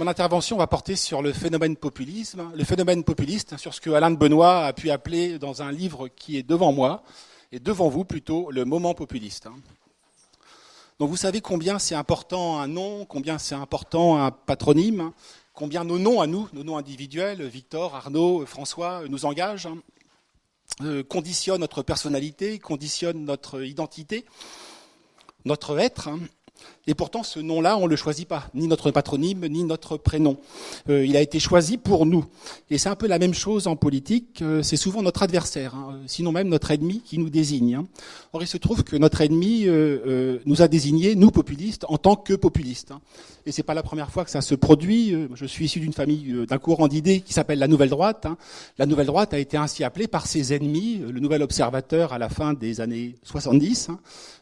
Mon intervention va porter sur le phénomène populisme, le phénomène populiste, sur ce que Alain de Benoît a pu appeler dans un livre qui est devant moi, et devant vous plutôt, le moment populiste. Donc vous savez combien c'est important un nom, combien c'est important un patronyme, combien nos noms à nous, nos noms individuels, Victor, Arnaud, François, nous engagent, euh, conditionnent notre personnalité, conditionnent notre identité, notre être. Et pourtant, ce nom-là, on ne le choisit pas, ni notre patronyme, ni notre prénom. Euh, il a été choisi pour nous. Et c'est un peu la même chose en politique. Euh, c'est souvent notre adversaire, hein, sinon même notre ennemi, qui nous désigne. Hein. Or, il se trouve que notre ennemi euh, nous a désignés, nous populistes, en tant que populistes. Hein. Et c'est pas la première fois que ça se produit. Je suis issu d'une famille, d'un courant d'idées qui s'appelle la Nouvelle Droite. La Nouvelle Droite a été ainsi appelée par ses ennemis, le Nouvel Observateur à la fin des années 70,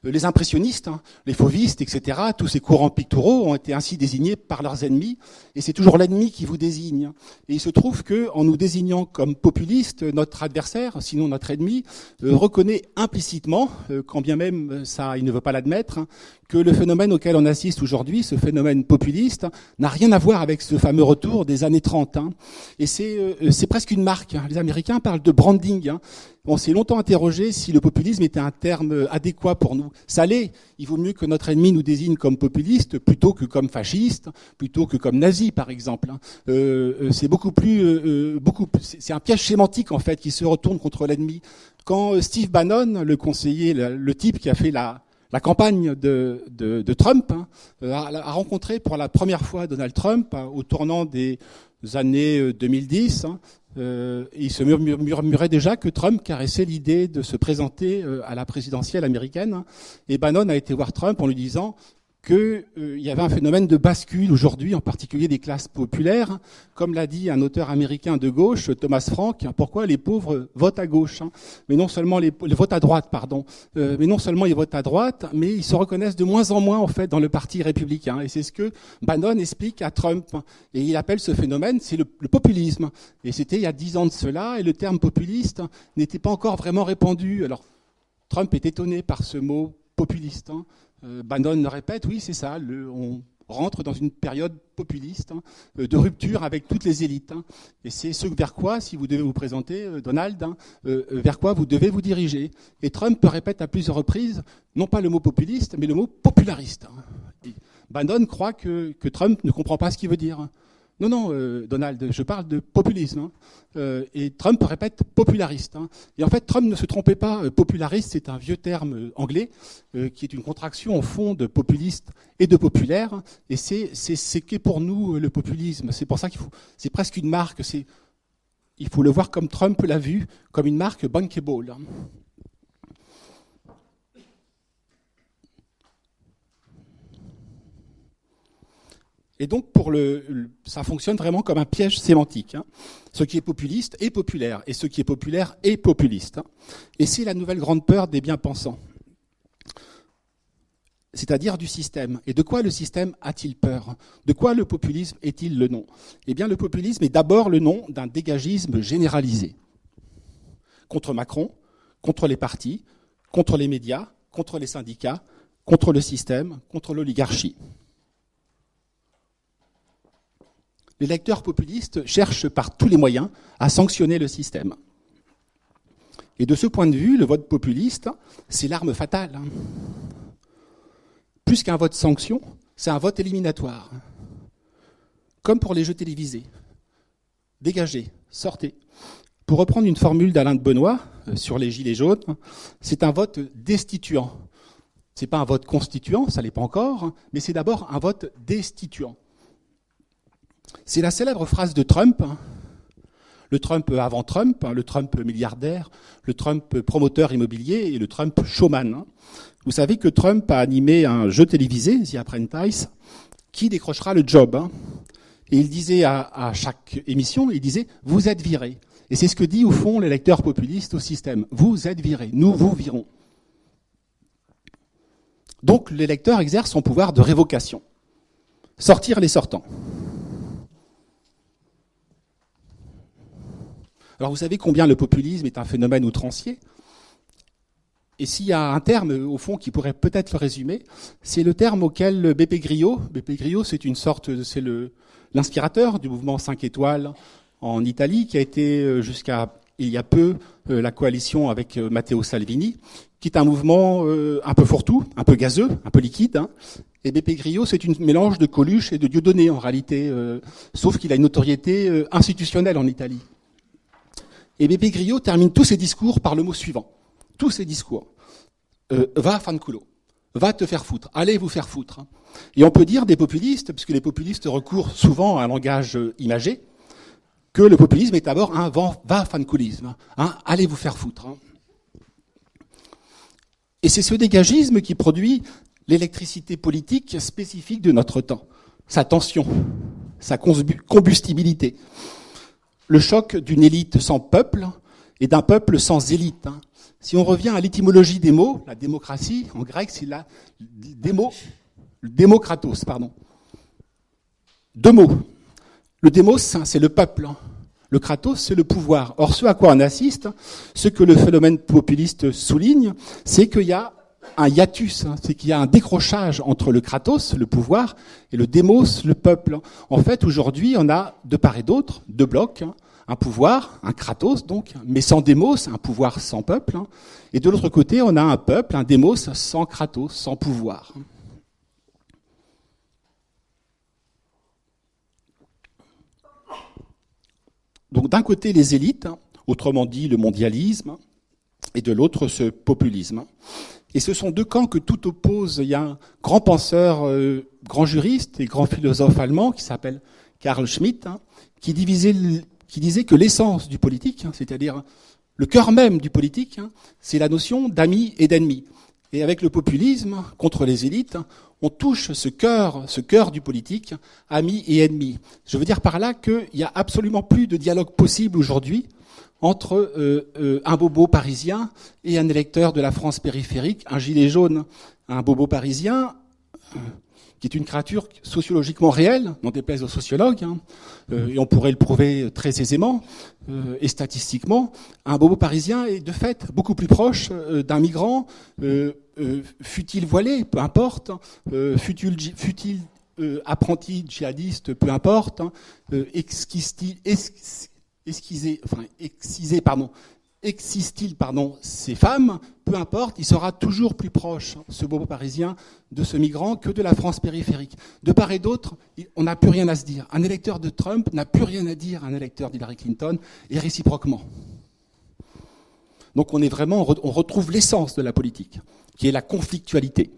les impressionnistes, les fauvistes, etc tous ces courants picturaux ont été ainsi désignés par leurs ennemis, et c'est toujours l'ennemi qui vous désigne. Et il se trouve que, en nous désignant comme populistes, notre adversaire, sinon notre ennemi, euh, reconnaît implicitement, euh, quand bien même ça, il ne veut pas l'admettre, que le phénomène auquel on assiste aujourd'hui, ce phénomène populiste, n'a rien à voir avec ce fameux retour des années 30. Hein. Et euh, c'est presque une marque. Hein. Les Américains parlent de branding. Hein. On s'est longtemps interrogé si le populisme était un terme adéquat pour nous. Ça l'est. Il vaut mieux que notre ennemi nous désigne comme populiste plutôt que comme fasciste, plutôt que comme nazi, par exemple. Euh, euh, c'est beaucoup plus, beaucoup. C'est un piège sémantique en fait qui se retourne contre l'ennemi. Quand Steve Bannon, le conseiller, le type qui a fait la la campagne de, Trump hein, euh, a, rencontré pour la première fois Donald Trump hein, au tournant des années 2010. Euh, hein, euh, il se murmurait déjà que Trump caressait l'idée de se présenter à la présidentielle américaine. Et Bannon a été voir Trump en lui disant qu'il euh, y avait un phénomène de bascule aujourd'hui, en particulier des classes populaires. Comme l'a dit un auteur américain de gauche, Thomas Frank, pourquoi les pauvres votent à gauche hein Mais non seulement les, votent à droite, pardon. Euh, mais non seulement ils votent à droite, mais ils se reconnaissent de moins en moins en fait dans le parti républicain. Et c'est ce que Bannon explique à Trump. Et il appelle ce phénomène, c'est le, populisme. Et c'était il y a dix ans de cela, et le terme populiste n'était pas encore vraiment répandu. Alors Trump est étonné par ce mot populiste. Hein. Euh, Bannon répète, oui, c'est ça, on rentre dans une période populiste, hein, euh, de rupture avec toutes les élites. Hein. et c'est ce vers quoi, si vous devez vous présenter, euh, Donald, hein, vers quoi vous devez vous diriger. Et Trump répète à plusieurs reprises, non pas le mot populiste, mais le mot populariste. Bannon croit que Trump ne comprend pas ce qu'il veut dire. Non, non, euh, Donald, je parle de populisme. Hein. Euh, et Trump répète populariste. Hein. Et en fait, Trump ne se trompait pas. Euh, populariste, c'est un vieux terme anglais qui est une contraction au fond de populiste et de populaire. Et c'est ce qu'est pour nous le populisme. C'est pour ça qu'il faut. C'est presque une marque. Il faut le voir comme Trump l'a vu, comme une marque bankable. Et donc, pour le, ça fonctionne vraiment comme un piège sémantique. Hein. Ce qui est populiste est populaire, et ce qui est populaire est populiste. Hein. Et c'est la nouvelle grande peur des bien-pensants, c'est-à-dire du système. Et de quoi le système a-t-il peur? De quoi le populisme est-il le nom? Eh bien, le populisme est d'abord le nom d'un dégagisme généralisé contre Macron, contre les partis, contre les médias, contre les syndicats, contre le système, contre l'oligarchie. Les lecteurs populistes cherchent par tous les moyens à sanctionner le système. Et de ce point de vue, le vote populiste, c'est l'arme fatale. Plus qu'un vote sanction, c'est un vote éliminatoire. Comme pour les jeux télévisés. Dégagez, sortez. Pour reprendre une formule d'Alain de Benoît euh, sur les gilets jaunes, c'est un vote destituant. Ce n'est pas un vote constituant, ça l'est pas encore, mais c'est d'abord un vote destituant. C'est la célèbre phrase de Trump, hein. le Trump avant Trump, hein, le Trump milliardaire, le Trump promoteur immobilier et le Trump showman. Hein. Vous savez que Trump a animé un jeu télévisé, The Apprentice, qui décrochera le job. Et il disait à, chaque émission, il disait, vous êtes viré. Et c'est ce que dit au fond l'électeur populiste au système. Vous êtes viré, nous vous virons. Donc l'électeur exerce son pouvoir de révocation. Sortir les sortants. Alors vous savez combien le populisme est un phénomène outrancier? Et s'il y a un terme, au fond, qui pourrait peut-être le résumer, c'est le terme auquel BP Grillo, BP Grillo, c'est une sorte, c'est le, l'inspirateur du mouvement 5 étoiles en Italie, qui a été euh, jusqu'à il y a peu euh, la coalition avec euh, Matteo Salvini, qui est un mouvement un peu fourre-tout, un peu gazeux, un peu liquide. Hein. Et BP Grillo, c'est une mélange de Coluche et de Dieudonné en réalité, sauf qu'il a une notoriété institutionnelle en Italie. Et BP Grillo termine tous ses discours par le mot suivant. Tous ses discours. va fanculo. Va te faire foutre. Allez vous faire foutre. Hein. Et on peut dire des populistes, puisque les populistes recourent souvent à un langage euh, imagé, que le populisme est d'abord un va fancoulisme. Hein, allez vous faire foutre. Hein. Et c'est ce dégagisme qui produit l'électricité politique spécifique de notre temps, sa tension, sa combustibilité, le choc d'une élite sans peuple et d'un peuple sans élite. Si on revient à l'étymologie des mots, la démocratie, en grec, c'est la démo, démocratos, pardon. Deux mots. Le démos, c'est le peuple. Le kratos, c'est le pouvoir. Or, ce à quoi on assiste, ce que le phénomène populiste souligne, c'est qu'il y a un hiatus, hein. c'est qu'il y a un décrochage entre le kratos, le pouvoir, et le démos, le peuple. En fait, aujourd'hui, on a de part et d'autre deux blocs. Hein. un pouvoir, un kratos donc, mais sans démos, un pouvoir sans peuple. Hein. Et de l'autre côté, on a un peuple, un démos sans kratos, sans pouvoir. Donc d'un côté les élites, autrement dit le mondialisme, et de l'autre ce populisme. Et ce sont deux camps que tout oppose. Il y a un grand penseur, euh, grand juriste et grand philosophe allemand qui s'appelle Karl Schmitt, hein, qui, qui, disait que l'essence du politique, hein, c'est-à-dire le cœur même du politique, hein, c'est la notion d'amis et d'ennemis. Et avec le populisme contre les élites, on touche ce cœur, ce cœur du politique, amis et ennemis. Je veux dire par là qu'il n'y a absolument plus de dialogue possible aujourd'hui entre euh, euh, un bobo parisien et un électeur de la France périphérique, un gilet jaune, un bobo parisien, qui est une créature sociologiquement réelle, n'en déplaise aux sociologues, hein, euh, et on pourrait le prouver très aisément euh, et statistiquement, un bobo parisien est de fait beaucoup plus proche euh, d'un migrant, fut-il voilé, peu importe, fut-il apprenti djihadiste, peu importe, hein, esquisé, enfin, excisé, pardon, existe-t-il ces femmes, peu importe, il sera toujours plus proche, ce bobo parisien, de ce migrant que de la France périphérique. De part et d'autre, on n'a plus rien à se dire. Un électeur de Trump n'a plus rien à dire à un électeur d'Hillary Clinton, et réciproquement. Donc on est vraiment, on retrouve l'essence de la politique, qui est la conflictualité.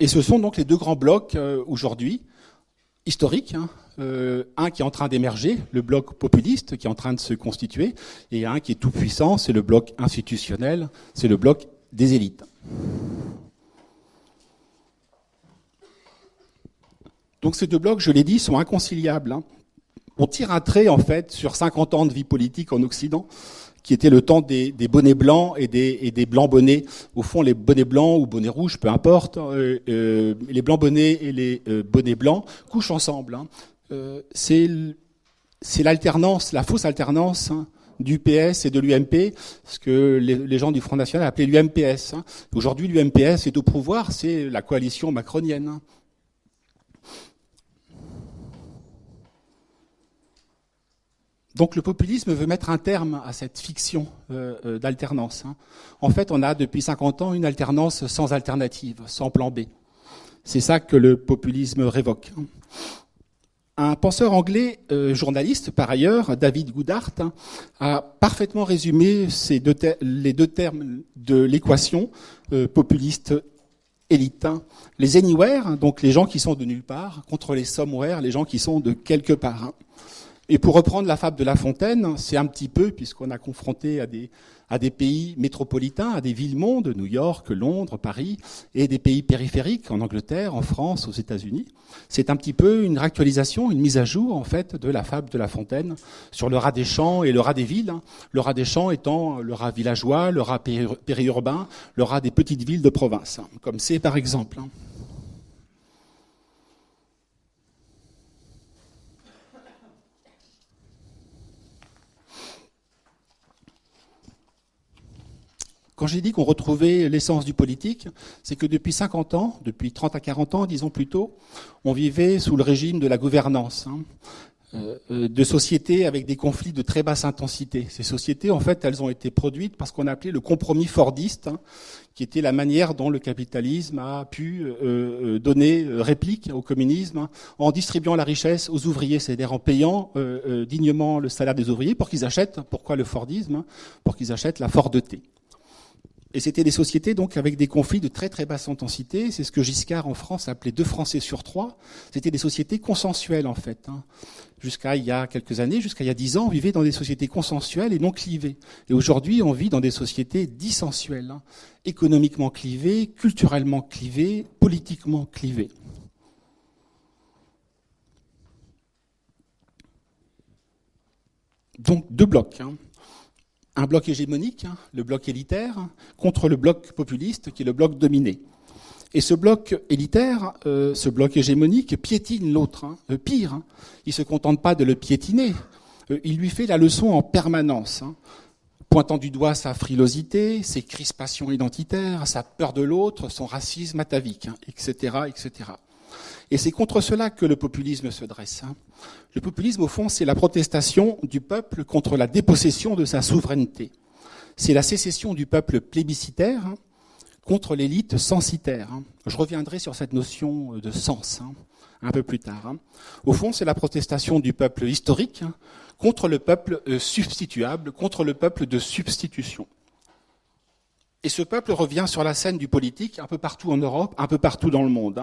Et ce sont donc les deux grands blocs euh, aujourd'hui, historiques, hein, euh, un qui est en train d'émerger, le bloc populiste qui est en train de se constituer, et un qui est tout puissant, c'est le bloc institutionnel, c'est le bloc des élites. Donc ces deux blocs, je l'ai dit, sont inconciliables. Hein. On tire un trait en fait sur 50 ans de vie politique en Occident, qui était le temps des, bonnets blancs et des, blancs bonnets. Au fond, les bonnets blancs ou bonnets rouges, peu importe, euh, euh, les blancs bonnets et les bonnets blancs couchent ensemble. Hein. Euh, c'est l'alternance, la fausse alternance hein, du PS et de l'UMP, ce que les, gens du Front National appelaient l'UMPS. Hein. Aujourd'hui, l'UMPS est au pouvoir, c'est la coalition macronienne. Donc le populisme veut mettre un terme à cette fiction euh, euh, d'alternance. En fait, on a depuis 50 ans une alternance sans alternative, sans plan B. C'est ça que le populisme révoque. Un penseur anglais, euh, journaliste par ailleurs, David Goodhart, hein, a parfaitement résumé les deux termes de l'équation populiste élite. Hein. Les anywhere, donc les gens qui sont de nulle part, contre les somewhere, les gens qui sont de quelque part. Hein. Et pour reprendre la fable de La Fontaine, c'est un petit peu, puisqu'on a confronté à des, à des pays métropolitains, à des villes-mondes, New York, Londres, Paris, et des pays périphériques, en Angleterre, en France, aux États-Unis. C'est un petit peu une réactualisation, une mise à jour, en fait, de la fable de La Fontaine sur le rat des champs et le rat des villes. Le rat des champs étant le rat villageois, le rat périurbain, le rat des petites villes de province, comme c'est par exemple. Quand j'ai dit qu'on retrouvait l'essence du politique, c'est que depuis 50 ans, depuis 30 à 40 ans, disons plutôt, on vivait sous le régime de la gouvernance. Hein. Euh, euh, de sociétés avec des conflits de très basse intensité. Ces sociétés, en fait, elles ont été produites par ce qu'on appelait le compromis fordiste, hein, qui était la manière dont le capitalisme a pu euh, donner réplique au communisme hein, en distribuant la richesse aux ouvriers, c'est-à-dire en payant dignement le salaire des ouvriers pour qu'ils achètent, pourquoi le Fordisme Pour qu'ils achètent la Fordeté. Et c'était des sociétés donc avec des conflits de très très basse intensité. C'est ce que Giscard en France appelait deux Français sur trois. C'était des sociétés consensuelles en fait. Hein. Jusqu'à il y a quelques années, jusqu'à il y a dix ans, on vivait dans des sociétés consensuelles et non clivées. Et aujourd'hui, on vit dans des sociétés dissensuelles, hein. économiquement clivées, culturellement clivées, politiquement clivées. Donc deux blocs. Hein un bloc hégémonique, hein, le bloc élitaire, contre le bloc populiste, qui est le bloc dominé. Et ce bloc élitaire, euh, ce bloc hégémonique, piétine l'autre. Hein, euh, pire, hein, il ne se contente pas de le piétiner, euh, il lui fait la leçon en permanence, pointant du doigt sa frilosité, ses crispations identitaires, sa peur de l'autre, son racisme atavique, etc., etc. Et c'est contre cela que le populisme se dresse. Hein. Le populisme, au fond, c'est la protestation du peuple contre la dépossession de sa souveraineté. C'est la sécession du peuple plébiscitaire hein, contre l'élite censitaire. Hein. Je reviendrai sur cette notion de sens un peu plus tard. Au fond, c'est la protestation du peuple historique contre le peuple euh, substituable, contre le peuple de substitution. Et ce peuple revient sur la scène du politique un peu partout en Europe, un peu partout dans le monde.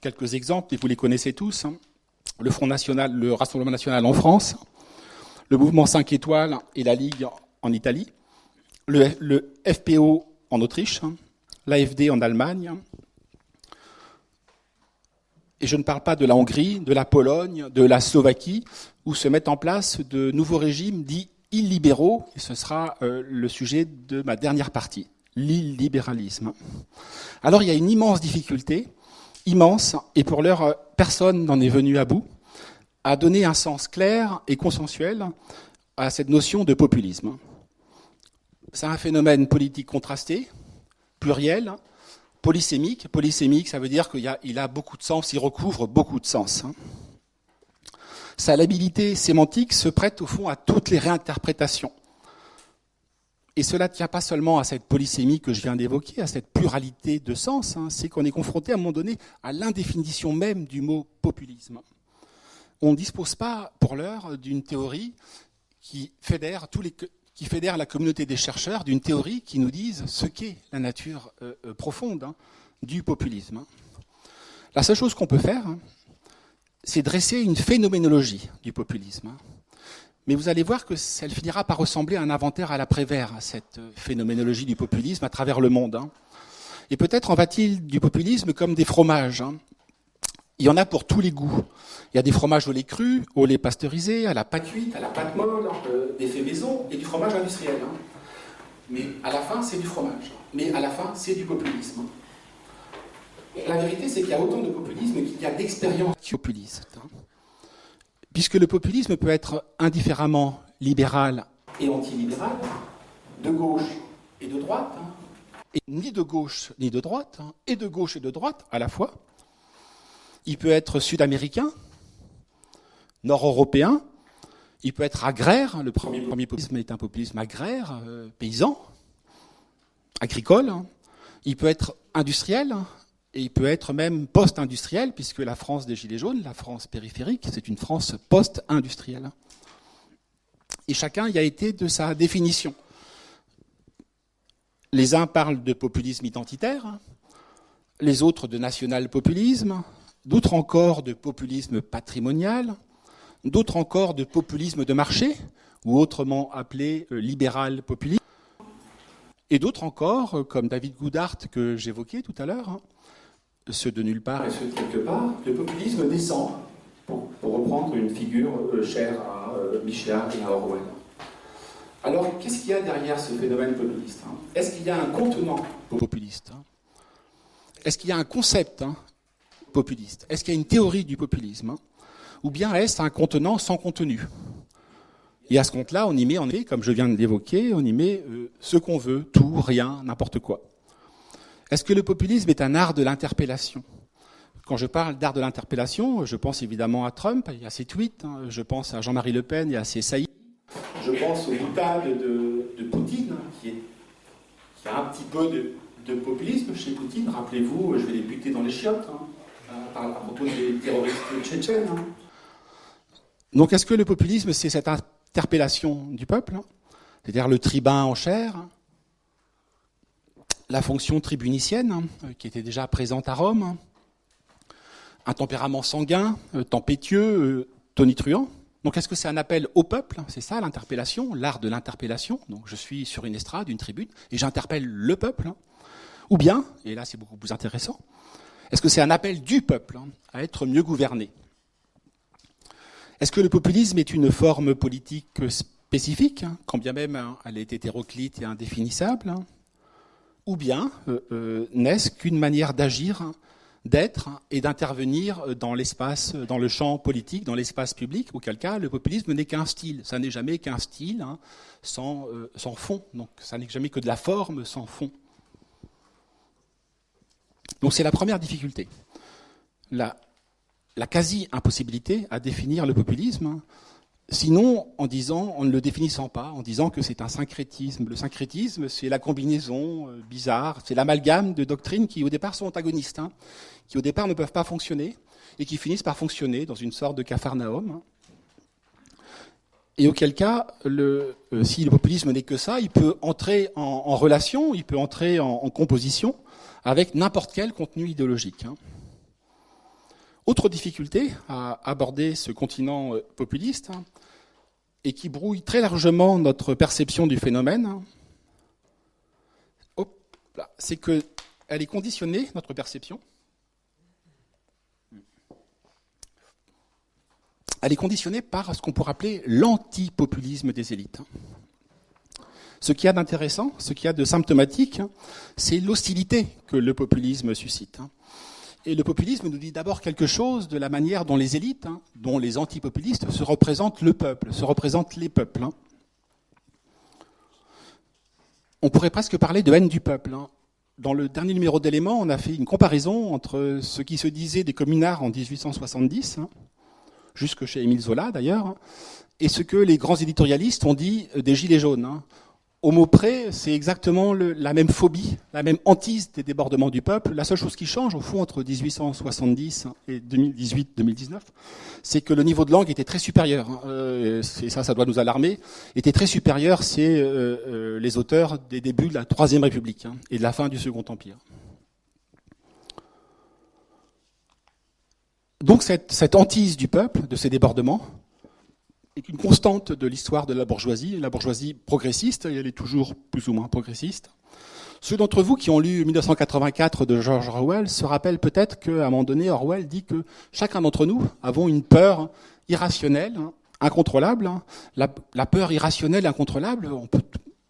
Quelques exemples, et vous les connaissez tous. Hein. Le Front National, le Rassemblement National en France, le Mouvement 5 étoiles et la Ligue en Italie, le, FPO en Autriche, hein. l'AFD en Allemagne, et je ne parle pas de la Hongrie, de la Pologne, de la Slovaquie, où se mettent en place de nouveaux régimes dits illibéraux, et ce sera euh, le sujet de ma dernière partie, l'illibéralisme. Alors il y a une immense difficulté immense, et pour l'heure, personne n'en est venu à bout, à donner un sens clair et consensuel à cette notion de populisme. C'est un phénomène politique contrasté, pluriel, polysémique. Polysémique, ça veut dire qu'il a, a, beaucoup de sens, il recouvre beaucoup de sens. Hein. Sa labilité sémantique se prête au fond à toutes les réinterprétations. Et cela ne tient pas seulement à cette polysémie que je viens d'évoquer, à cette pluralité de sens, hein. c'est qu'on est confronté à un moment donné à l'indéfinition même du mot populisme. On ne dispose pas, pour l'heure, d'une théorie qui fédère, tous les, fédère la communauté des chercheurs, d'une théorie qui nous dise ce qu'est la nature euh, euh, profonde hein, du populisme. La seule chose qu'on peut faire, hein, c'est dresser une phénoménologie du populisme. Mais vous allez voir que elle finira par ressembler à un inventaire à l'après-vert, cette phénoménologie du populisme à travers le monde. Hein. Et peut-être en va-t-il du populisme comme des fromages. Hein. Il y en a pour tous les goûts. Il y a des fromages au lait cru, au lait pasteurisé, à la pâte cuite, à la pâte molle, euh, des faits maison et du fromage industriel. Hein. Mais à la fin, c'est du fromage. Mais à la fin, c'est du populisme. La vérité, c'est qu'il y a autant de populisme qu'il y a d'expérience populiste puisque le populisme peut être indifféremment libéral et antilibéral, de gauche et de droite, hein. et ni de gauche ni de droite, hein. et de gauche et de droite à la fois. Il peut être sud-américain, nord-européen, il peut être agraire, le premier, populisme est un populisme agraire, euh, paysan, agricole, il peut être industriel, et il peut être même post-industriel, puisque la France des Gilets jaunes, la France périphérique, c'est une France post-industrielle. Et chacun y a été de sa définition. Les uns parlent de populisme identitaire, les autres de national-populisme, d'autres encore de populisme patrimonial, d'autres encore de populisme de marché, ou autrement appelé euh, libéral populisme, et d'autres encore, comme David Goudart que j'évoquais tout à l'heure, ceux de nulle part et ceux de quelque part, le populisme descend, pour, reprendre une figure euh, chère à euh, Michelin et à Orwell. Alors, qu'est-ce qu'il y a derrière ce phénomène populiste hein? Est-ce qu'il y a un contenant populiste hein? Est-ce qu'il y a un concept hein, populiste? Est-ce qu'il y a une théorie du populisme Ou bien est-ce un contenant sans contenu? Et à ce compte-là, on y met, comme je viens de l'évoquer, on y met euh, ce qu'on veut, tout, rien, n'importe quoi. Est-ce que le populisme est un art de l'interpellation? Quand je parle d'art de l'interpellation, je pense évidemment à Trump et à ses tweets, hein. je pense à Jean-Marie Le Pen et à ses saillies. Je pense au boutade de, Poutine, qui, est, a un petit peu de, populisme chez Poutine. Rappelez-vous, je vais les buter dans les chiottes, hein, à propos des terroristes tchétchènes. Hein. Donc est-ce que le populisme, c'est cette interpellation du peuple, hein? C'est-à-dire le tribun en chair, la fonction tribunicienne, hein, qui était déjà présente à Rome, un tempérament sanguin, euh, tempétueux, euh, tonitruant. Donc est-ce que c'est un appel au peuple? C'est ça l'interpellation, l'art de l'interpellation. Donc je suis sur une estrade, une tribune, et j'interpelle le peuple. Ou bien, et là c'est beaucoup plus intéressant, est-ce que c'est un appel du peuple à être mieux gouverné? Est-ce que le populisme est une forme politique spécifique, hein, quand bien même hein, elle est hétéroclite et indéfinissable hein? Ou bien euh, euh, n'est-ce qu'une manière d'agir, d'être et d'intervenir dans l'espace, dans le champ politique, dans l'espace public, auquel cas le populisme n'est qu'un style. Ça n'est jamais qu'un style sans, euh, sans fond. Donc ça n'est jamais que de la forme sans fond. Donc c'est la première difficulté. La, la quasi-impossibilité à définir le populisme, sinon en disant, en ne le définissant pas, en disant que c'est un syncrétisme. Le syncrétisme, c'est la combinaison euh, bizarre, c'est l'amalgame de doctrines qui au départ sont antagonistes, hein, qui au départ ne peuvent pas fonctionner, et qui finissent par fonctionner dans une sorte de capharnaüm. Et auquel cas, euh, si le populisme n'est que ça, il peut entrer en, relation, il peut entrer en, composition avec n'importe quel contenu idéologique. Hein. Autre difficulté à aborder ce continent euh, populiste, hein, et qui brouille très largement notre perception du phénomène, hein, c'est qu'elle est conditionnée, notre perception, elle est conditionnée par ce qu'on pourrait appeler l'antipopulisme des élites. Hein. Ce qui y a d'intéressant, ce qui y a de symptomatique, c'est l'hostilité que le populisme suscite. Et le populisme nous dit d'abord quelque chose de la manière dont les élites, hein, dont les antipopulistes, se représentent le peuple, se représentent les peuples. Hein. On pourrait presque parler de haine du peuple. Hein. Dans le dernier numéro d'éléments, on a fait une comparaison entre ce qui se disait des communards en 1870, jusque chez Émile Zola d'ailleurs, et ce que les grands éditorialistes ont dit des Gilets jaunes au mot près, c'est exactement la même phobie, la même hantise des débordements du peuple. La seule chose qui change, au fond, entre 1870 et 2018-2019, c'est que le niveau de langue était très supérieur. Hein. Euh, et ça, ça doit nous alarmer. Était très supérieur, c'est euh, euh, les auteurs des débuts de la Troisième République hein, et de la fin du Second Empire. Donc cette, cette hantise du peuple, de ces débordements, une constante de l'histoire de la bourgeoisie, la bourgeoisie progressiste, et elle est toujours plus ou moins progressiste. Ceux d'entre vous qui ont lu 1984 de George Orwell se rappellent peut-être qu'à un moment donné, Orwell dit que chacun d'entre nous avons une peur irrationnelle, incontrôlable. La, peur irrationnelle, incontrôlable,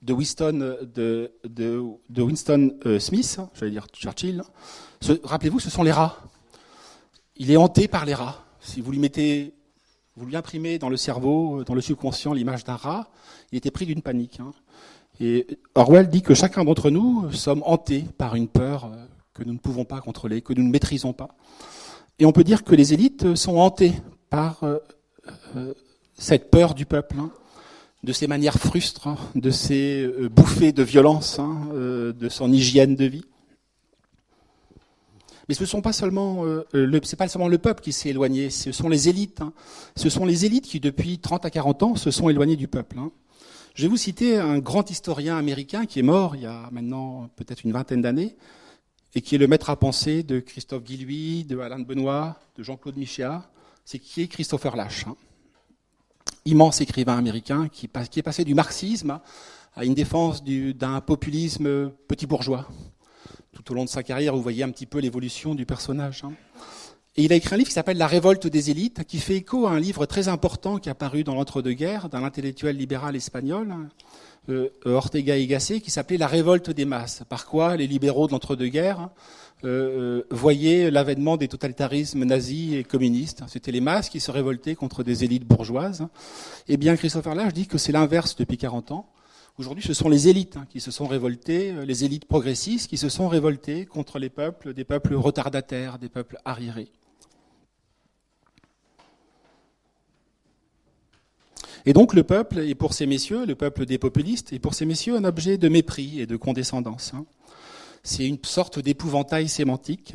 de Winston, de, Winston euh, Smith, j'allais dire Churchill. Rappelez-vous, ce sont les rats. Il est hanté par les rats. Si vous lui mettez vous lui imprimez dans le cerveau, dans le subconscient, l'image d'un rat, il était pris d'une panique. Hein. Et Orwell dit que chacun d'entre nous sommes hantés par une peur euh, que nous ne pouvons pas contrôler, que nous ne maîtrisons pas. Et on peut dire que les élites sont hantées par euh, euh, cette peur du peuple, hein, de ses manières frustres, hein, de ses bouffées de violence, de son hygiène de vie. Mais ce seulement euh, pas seulement le peuple qui s'est éloigné, ce sont les élites. Hein. Ce sont les élites qui, depuis 30 à 40 ans, se sont éloignées du peuple. Hein. Je vais vous citer un grand historien américain qui est mort il y a maintenant peut-être une vingtaine d'années, et qui est le maître à penser de Christophe Guilluy, de Alain Benoît, de Jean-Claude Michéa. C'est qui est Christopher Lash. Hein. Immense écrivain américain qui, qui est passé du marxisme à une défense d'un populisme petit bourgeois tout au long de sa carrière, vous voyez un petit peu l'évolution du personnage. Hein. Et il a écrit un livre qui s'appelle La révolte des élites, qui fait écho à un livre très important qui est apparu dans l'entre-deux-guerres d'un intellectuel libéral espagnol, euh, Ortega y Gasset, qui s'appelait La révolte des masses. Par quoi les libéraux de l'entre-deux-guerres euh, voyaient l'avènement des totalitarismes nazis et communistes. C'était les masses qui se révoltaient contre des élites bourgeoises. Eh bien, Christopher Lage dit que c'est l'inverse depuis 40 ans. Aujourd'hui, ce sont les élites hein, qui se sont révoltées, euh, les élites progressistes qui se sont révoltées contre les peuples, des peuples retardataires, des peuples arriérés. Et donc le peuple est pour ces messieurs, le peuple des populistes, est pour ces messieurs un objet de mépris et de condescendance. Hein. C'est une sorte d'épouvantail sémantique.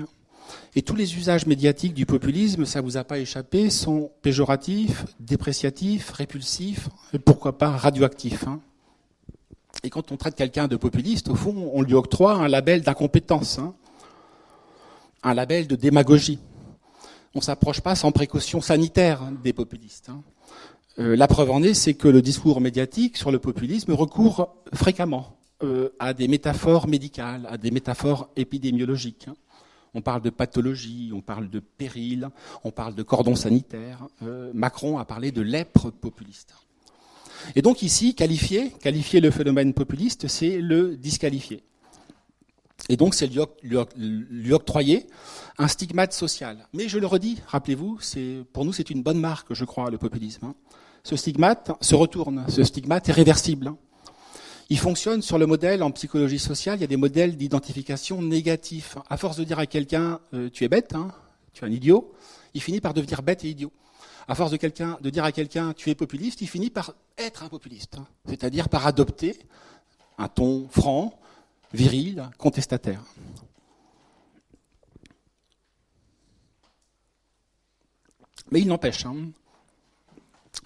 Et tous les usages médiatiques du populisme, ça vous a pas échappé, sont péjoratifs, dépréciatifs, répulsifs, et pourquoi pas radioactifs. Hein. Et quand on traite quelqu'un de populiste, au fond, on lui octroie un label d'incompétence, hein. un label de démagogie. On ne s'approche pas sans précaution sanitaire des populistes. Euh, la preuve en est, c'est que le discours médiatique sur le populisme recourt fréquemment euh, à des métaphores médicales, à des métaphores épidémiologiques. On parle de pathologie, on parle de péril, on parle de cordon sanitaire. Euh, Macron a parlé de lèpre populiste. Et donc ici, qualifier, le phénomène populiste, c'est le disqualifier. Et donc c'est lui, octroyer un stigmate social. Mais je le redis, rappelez-vous, pour nous c'est une bonne marque, je crois, le populisme. Hein ce stigmate se retourne, ce stigmate est réversible. Il fonctionne sur le modèle en psychologie sociale, il y a des modèles d'identification négatifs. À force de dire à quelqu'un euh, tu es bête, hein, tu es un idiot, il finit par devenir bête et idiot. À force de, dire à quelqu'un tu es populiste, il finit par être un populiste, hein. c'est-à-dire par adopter un ton franc, viril, contestataire. Mais il n'empêche, hein,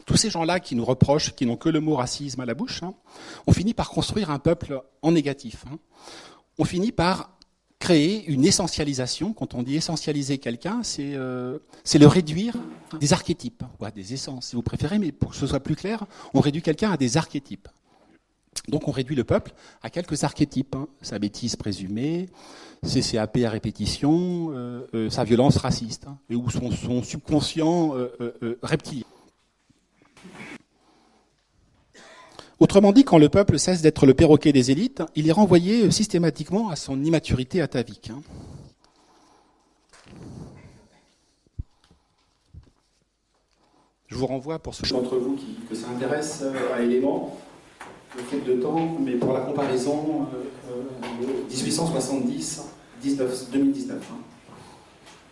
tous ces gens-là qui nous reprochent, qui n'ont que le mot racisme à la bouche, hein, on finit par construire un peuple en négatif. Hein. On finit par créer une essentialisation. Quand on dit essentialiser quelqu'un, c'est euh, le réduire des archétypes, ou des essences si vous préférez, mais pour que ce soit plus clair, on réduit quelqu'un à des archétypes. Donc on réduit le peuple à quelques archétypes. Hein. Sa bêtise présumée, ses CAP à répétition, euh, euh, sa violence raciste, hein, et ou son, son subconscient reptilien. Autrement dit, quand le peuple cesse d'être le perroquet des élites, il est renvoyé systématiquement à son immaturité atavique. Hein. Je vous renvoie pour ceux d'entre vous qui, que ça intéresse euh, à éléments, le fait de temps, mais pour la comparaison, 1870, euh, 2019. Euh,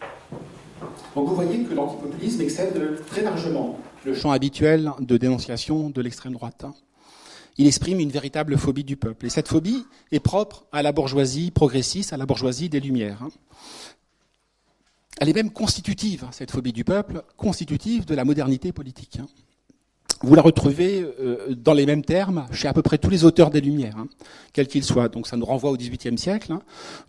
hein. Donc vous voyez que l'antipopulisme excède très largement le champ habituel de dénonciation de l'extrême droite. Il exprime une véritable phobie du peuple. Et cette phobie est propre à la bourgeoisie progressiste, à la bourgeoisie des Lumières. Hein. Elle est même constitutive, hein, cette phobie du peuple, constitutive de la modernité politique. Hein. Vous la retrouvez euh, dans les mêmes termes chez à peu près tous les auteurs des Lumières, quels qu'ils soient. Donc ça nous renvoie au XVIIIe siècle.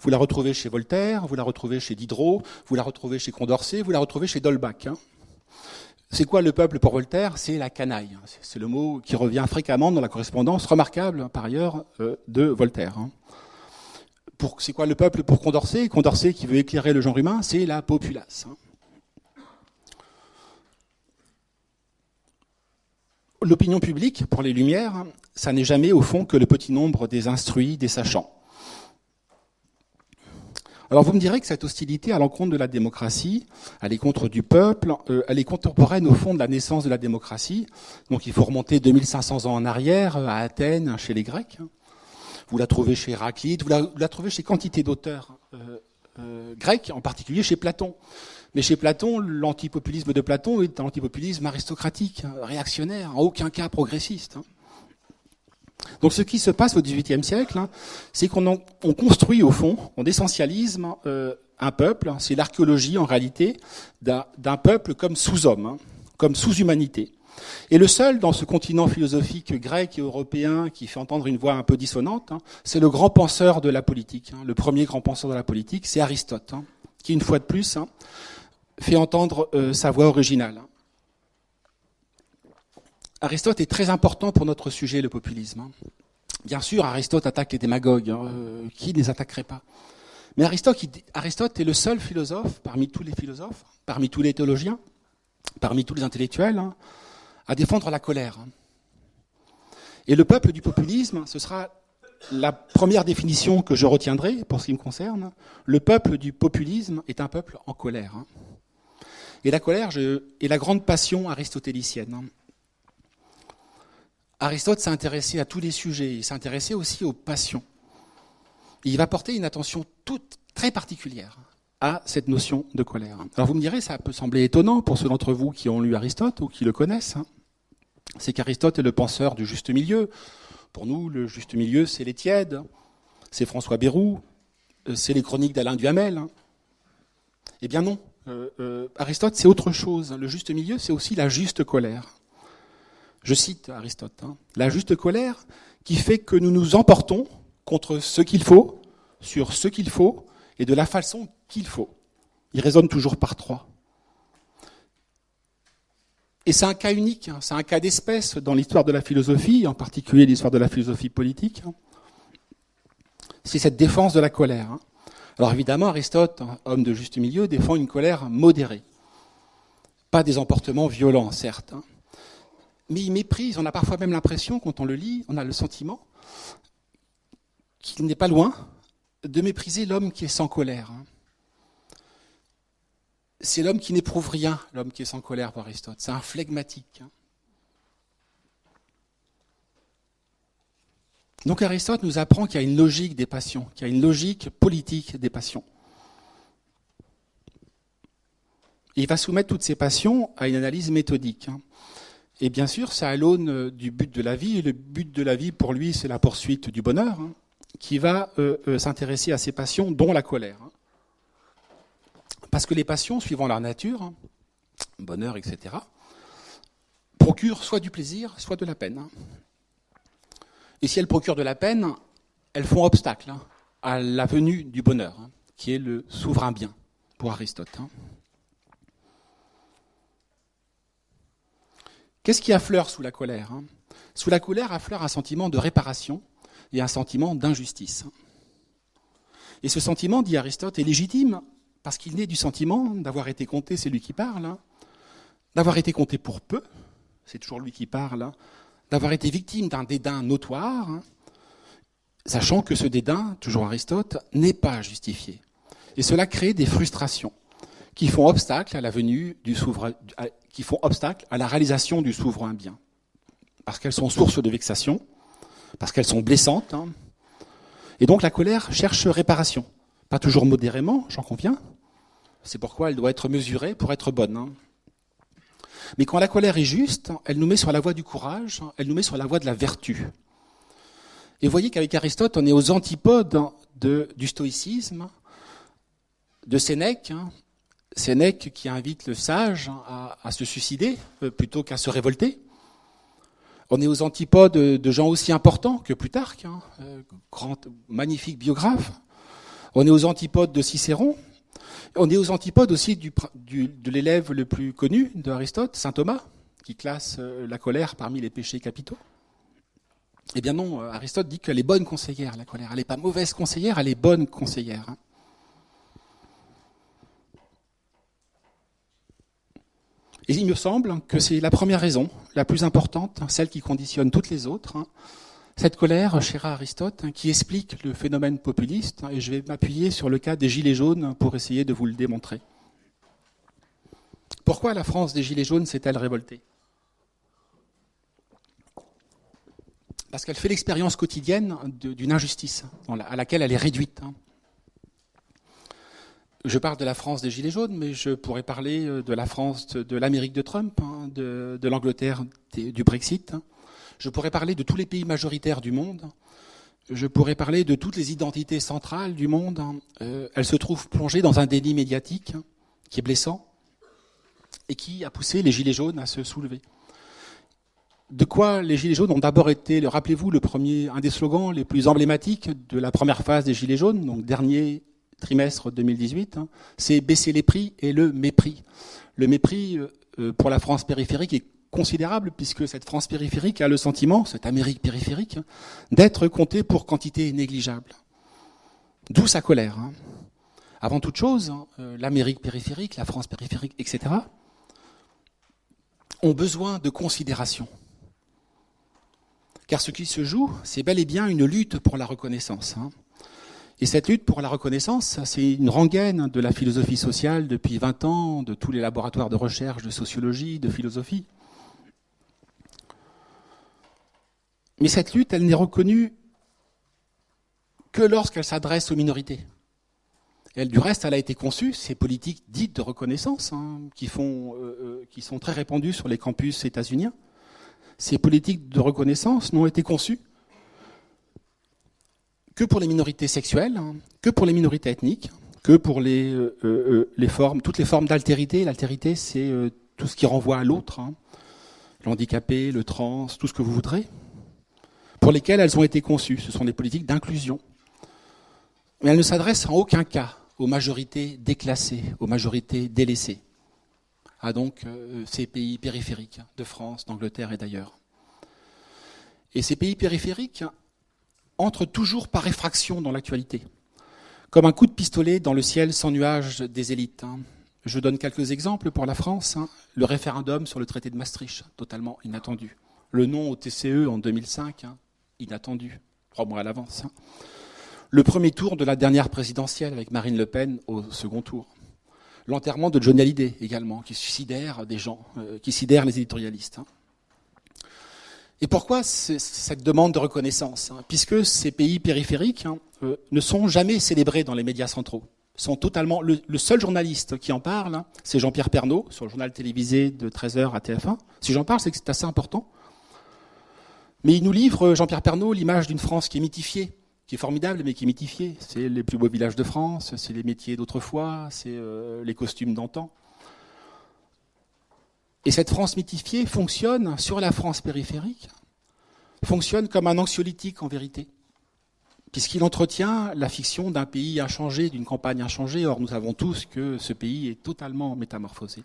Vous la retrouvez chez Voltaire, vous la retrouvez chez Diderot, vous la retrouvez chez Condorcet, vous la retrouvez chez Dolbach. C'est quoi le peuple pour Voltaire? C'est la canaille. C'est le mot qui revient fréquemment dans la correspondance remarquable, par ailleurs, euh, de Voltaire. Hein. C'est quoi le peuple pour Condorcet? Condorcet qui veut éclairer le genre humain, c'est la populace. Hein. L'opinion publique, pour les Lumières, ça n'est jamais au fond que le petit nombre des instruits, des sachants. Alors vous me direz que cette hostilité à l'encontre de la démocratie, à l'encontre du peuple, euh, elle est contemporaine au fond de la naissance de la démocratie. Donc il faut remonter 2500 ans en arrière, euh, à Athènes, chez les Grecs. Vous la trouvez chez Héraclite, vous la, trouvez chez quantité d'auteurs euh, grecs, en particulier chez Platon. Mais chez Platon, l'antipopulisme de Platon est un antipopulisme aristocratique, réactionnaire, en aucun cas progressiste. Hein. Donc ce qui se passe au XVIIIe siècle, hein, c'est qu'on construit au fond, on essentialise euh, un peuple, c'est l'archéologie en réalité d'un peuple comme sous-homme, hein, comme sous-humanité. Et le seul dans ce continent philosophique grec et européen qui fait entendre une voix un peu dissonante, hein, c'est le grand penseur de la politique. le premier grand penseur de la politique, c'est Aristote, qui une fois de plus fait entendre euh, sa voix originale. Aristote est très important pour notre sujet, le populisme. Hein. Bien sûr, Aristote attaque les démagogues. Hein, euh, qui ne les attaquerait pas? Mais Aristote, est le seul philosophe, parmi tous les philosophes, parmi tous les théologiens, parmi tous les intellectuels, hein, à défendre la colère. Et le peuple du populisme, ce sera la première définition que je retiendrai pour ce qui me concerne. Le peuple du populisme est un peuple en colère. Et la colère est la grande passion aristotélicienne. Hein. Aristote s'est intéressé à tous les sujets, il s'est intéressé aussi aux passions il va porter une attention toute très particulière à cette notion de colère. Alors vous me direz, ça peut sembler étonnant pour ceux d'entre vous qui ont lu Aristote ou qui le connaissent. Hein. C'est qu'Aristote est le penseur du juste milieu. Pour nous, le juste milieu, c'est les tièdes, c'est François Bérou, euh, c'est les chroniques d'Alain Duhamel. Hein. Eh bien non, euh, euh, Aristote, c'est autre chose. Le juste milieu, c'est aussi la juste colère. Je cite Aristote, hein. la juste colère qui fait que nous nous emportons contre ce qu'il faut, sur ce qu'il faut, et de la façon qu'il faut. Il résonne toujours par trois. Et c'est un cas unique, hein. c'est un cas d'espèce dans l'histoire de la philosophie, en particulier l'histoire de la philosophie politique. C'est cette défense de la colère. Hein. Alors évidemment, Aristote, homme de juste milieu, défend une colère modérée. Pas des emportements violents, certes. Mais il méprise, on a parfois même l'impression, quand on le lit, on a le sentiment qu'il n'est pas loin de mépriser l'homme qui est sans colère. Hein. C'est l'homme qui n'éprouve rien, l'homme qui est sans colère pour Aristote. C'est un flegmatique. Hein. Donc Aristote nous apprend qu'il y a une logique des passions, qu'il y a une logique politique des passions. il va soumettre toutes ces passions à une analyse méthodique. Hein. Et bien sûr, c'est à l'aune du but de la vie. Et le but de la vie, pour lui, c'est la poursuite du bonheur qui va euh, euh, s'intéresser à ces passions, dont la colère. Hein. Parce que les passions, suivant leur nature, hein, bonheur, etc., procurent soit du plaisir, soit de la peine. Hein. Et si elles procurent de la peine, elles font obstacle à la venue du bonheur, qui est le souverain bien pour Aristote. Qu'est-ce qui affleure sous la colère Sous la colère affleure un sentiment de réparation, et un sentiment d'injustice. Et ce sentiment, dit Aristote, est légitime parce qu'il naît du sentiment d'avoir été compté, c'est lui qui parle, hein, d'avoir été compté pour peu, c'est toujours lui qui parle, hein, d'avoir été victime d'un dédain notoire, hein, sachant que ce dédain, toujours Aristote, n'est pas justifié. Et cela crée des frustrations qui font obstacle à la venue du souverain, qui font obstacle à la réalisation du souverain bien, parce qu'elles sont source de vexation, parce qu'elles sont blessantes. Hein. Et donc la colère cherche réparation. Pas toujours modérément, j'en conviens. C'est pourquoi elle doit être mesurée pour être bonne. Hein. Mais quand la colère est juste, elle nous met sur la voie du courage, elle nous met sur la voie de la vertu. Et vous voyez qu'avec Aristote, on est aux antipodes du stoïcisme, de Sénèque, hein. Sénèque qui invite le sage à se suicider euh, plutôt qu'à se révolter. On est aux antipodes de gens aussi importants que Plutarque, hein, euh, magnifique biographe. On est aux antipodes de Cicéron. On est aux antipodes aussi de l'élève le plus connu d'Aristote, saint Thomas, qui classe euh, la colère parmi les péchés capitaux. Eh bien non, Aristote dit qu'elle est bonne conseillère, la colère. Elle n'est pas mauvaise conseillère, elle est bonne conseillère. Et il me semble que c'est la première raison, la plus importante, celle qui conditionne toutes les autres, hein. cette colère, chère Aristote, hein, qui explique le phénomène populiste, hein, et je vais m'appuyer sur le cas des Gilets jaunes pour essayer de vous le démontrer. Pourquoi la France des Gilets jaunes s'est-elle révoltée? Parce qu'elle fait l'expérience quotidienne d'une injustice à laquelle elle est réduite je parle de la France des Gilets jaunes, mais je pourrais parler euh, de la France de l'Amérique de Trump, hein, de, l'Angleterre du Brexit. Hein. Je pourrais parler de tous les pays majoritaires du monde. Je pourrais parler de toutes les identités centrales du monde. Hein. Euh, elles se trouvent plongées dans un déni médiatique qui est blessant et qui a poussé les Gilets jaunes à se soulever. De quoi les Gilets jaunes ont d'abord été, rappelez-vous, le premier, un des slogans les plus emblématiques de la première phase des Gilets jaunes, donc dernier trimestre 2018, hein, c'est baisser les prix et le mépris. Le mépris euh, euh, pour la France périphérique est considérable puisque cette France périphérique a le sentiment, cette Amérique périphérique, d'être comptée pour quantité négligeable. D'où sa colère. Hein. Avant toute chose, euh, l'Amérique périphérique, la France périphérique, etc., ont besoin de considération. Car ce qui se joue, c'est bel et bien une lutte pour la reconnaissance. Et cette lutte pour la reconnaissance, c'est une rengaine de la philosophie sociale depuis 20 ans, de tous les laboratoires de recherche, de sociologie, de philosophie. Mais cette lutte, elle n'est reconnue que lorsqu'elle s'adresse aux minorités. Elle, du reste, elle a été conçue, ces politiques dites de reconnaissance, hein, qui, euh, euh, qui sont très répandues sur les campus états-uniens, ces politiques de reconnaissance n'ont été conçues que pour les minorités sexuelles, hein, que pour les minorités ethniques, que pour euh, les formes, toutes les formes d'altérité. L'altérité, c'est tout ce qui renvoie à l'autre, hein, l'handicapé, le trans, tout ce que vous voudrez, pour lesquelles elles ont été conçues. Ce sont des politiques d'inclusion. Mais elles ne s'adressent en aucun cas aux majorités déclassées, aux majorités délaissées, à donc euh, ces pays périphériques de France, d'Angleterre et d'ailleurs. Et ces pays périphériques entrent toujours par effraction dans l'actualité, comme un coup de pistolet dans le ciel sans nuage des élites. Hein. Je donne quelques exemples pour la France. Hein. Le référendum sur le traité de Maastricht, totalement inattendu. Le non au TCE en 2005, hein, inattendu, trois mois à l'avance le premier tour de la dernière présidentielle avec Marine Le Pen au second tour. L'enterrement de Johnny Hallyday également, qui sidère des gens, euh, qui sidère les éditorialistes. Hein. Et pourquoi cette demande de reconnaissance hein? Puisque ces pays périphériques hein, euh, ne sont jamais célébrés dans les médias centraux. Sont totalement le, seul journaliste qui en parle, c'est Jean-Pierre Pernaud sur le journal télévisé de 13h à TF1. Si j'en parle, c'est que c'est assez important. Mais il nous livre Jean-Pierre Pernaud l'image d'une France qui est mythifiée, qui est formidable, mais qui est mythifié. C'est les plus beaux villages de France, c'est les métiers d'autrefois, c'est euh, les costumes d'antan. Et cette France mythifiée fonctionne sur la France périphérique, fonctionne comme un anxiolytique en vérité, puisqu'il entretient la fiction d'un pays inchangé, d'une campagne inchangée. Or, nous savons tous que ce pays est totalement métamorphosé.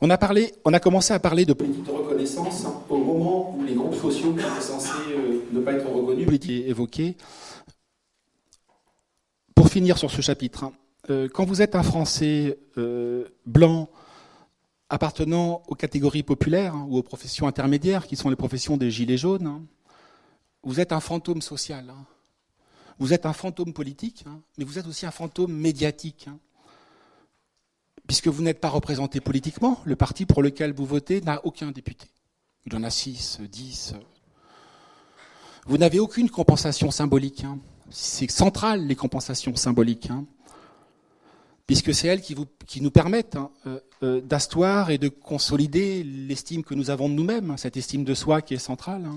On a, parlé, on a commencé à parler de politique de reconnaissance au moment où les groupes sociaux qui étaient censés euh, ne pas être reconnus étaient évoqués. Pour finir sur ce chapitre, hein, euh, quand vous êtes un Français euh, blanc appartenant aux catégories populaires hein, ou aux professions intermédiaires, qui sont les professions des gilets jaunes, hein, vous êtes un fantôme social. Vous êtes un fantôme politique, mais vous êtes aussi un fantôme médiatique puisque vous n'êtes pas représenté politiquement, le parti pour lequel vous votez n'a aucun député. Il en a 6, 10. Vous n'avez aucune compensation symbolique. Hein. C'est central, les compensations symboliques, hein. Puisque c'est elles qui, nous permettent hein, euh, euh, d'asseoir et de consolider l'estime que nous avons de nous-mêmes, cette estime de soi qui est centrale.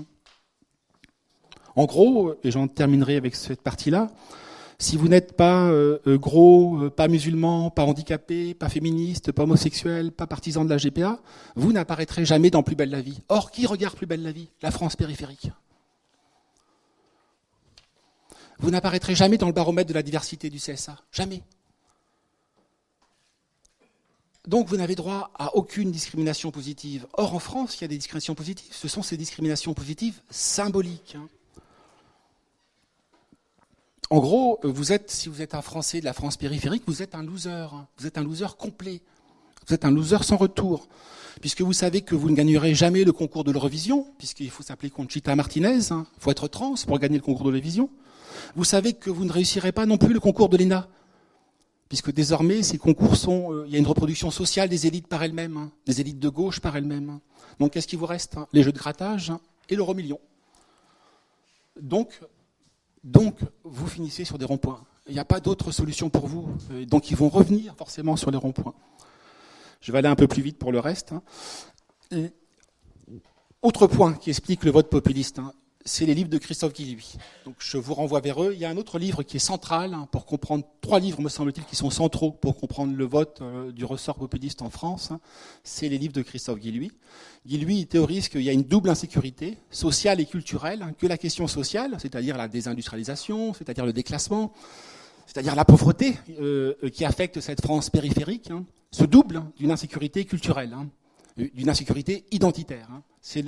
En gros, et j'en terminerai avec cette partie-là, si vous n'êtes pas euh, gros, pas musulman, pas handicapé, pas féministe, pas homosexuel, pas partisan de la GPA, vous n'apparaîtrez jamais dans Plus belle la vie. Or, qui regarde Plus belle la vie? La France périphérique. Vous n'apparaîtrez jamais dans le baromètre de la diversité du CSA. Jamais. Donc vous n'avez droit à aucune discrimination positive. Or en France, il y a des discriminations positives. Ce sont ces discriminations positives symboliques. Hein. En gros, vous êtes, si vous êtes un Français de la France périphérique, vous êtes un loser. Vous êtes un loser complet. Vous êtes un loser sans retour. Puisque vous savez que vous ne gagnerez jamais le concours de l'Eurovision, puisqu'il faut s'appeler Conchita Martinez, il hein. faut être trans pour gagner le concours de l'Eurovision. Vous savez que vous ne réussirez pas non plus le concours de l'ENA, puisque désormais ces concours sont, euh, il y a une reproduction sociale des élites par elles-mêmes, hein. des élites de gauche par elles-mêmes. Donc qu'est-ce qui vous reste Les jeux de grattage et l'euro million. Donc donc, vous finissez sur des ronds-points. Il n'y a pas d'autre solution pour vous. Euh, donc, ils vont revenir forcément sur les ronds-points. Je vais aller un peu plus vite pour le reste. Hein. autre point qui explique le vote populiste. C'est les livres de Christophe Guilluy. Donc je vous renvoie vers eux. Il y a un autre livre qui est central hein, pour comprendre, trois livres me semble-t-il qui sont centraux pour comprendre le vote euh, du ressort populiste en France. Hein. C'est les livres de Christophe Guilluy. Guilluy théorise qu'il y a une double insécurité, sociale et culturelle, hein, que la question sociale, c'est-à-dire la désindustrialisation, c'est-à-dire le déclassement, c'est-à-dire la pauvreté euh, qui affecte cette France périphérique, se double d'une insécurité culturelle, d'une insécurité identitaire. C'est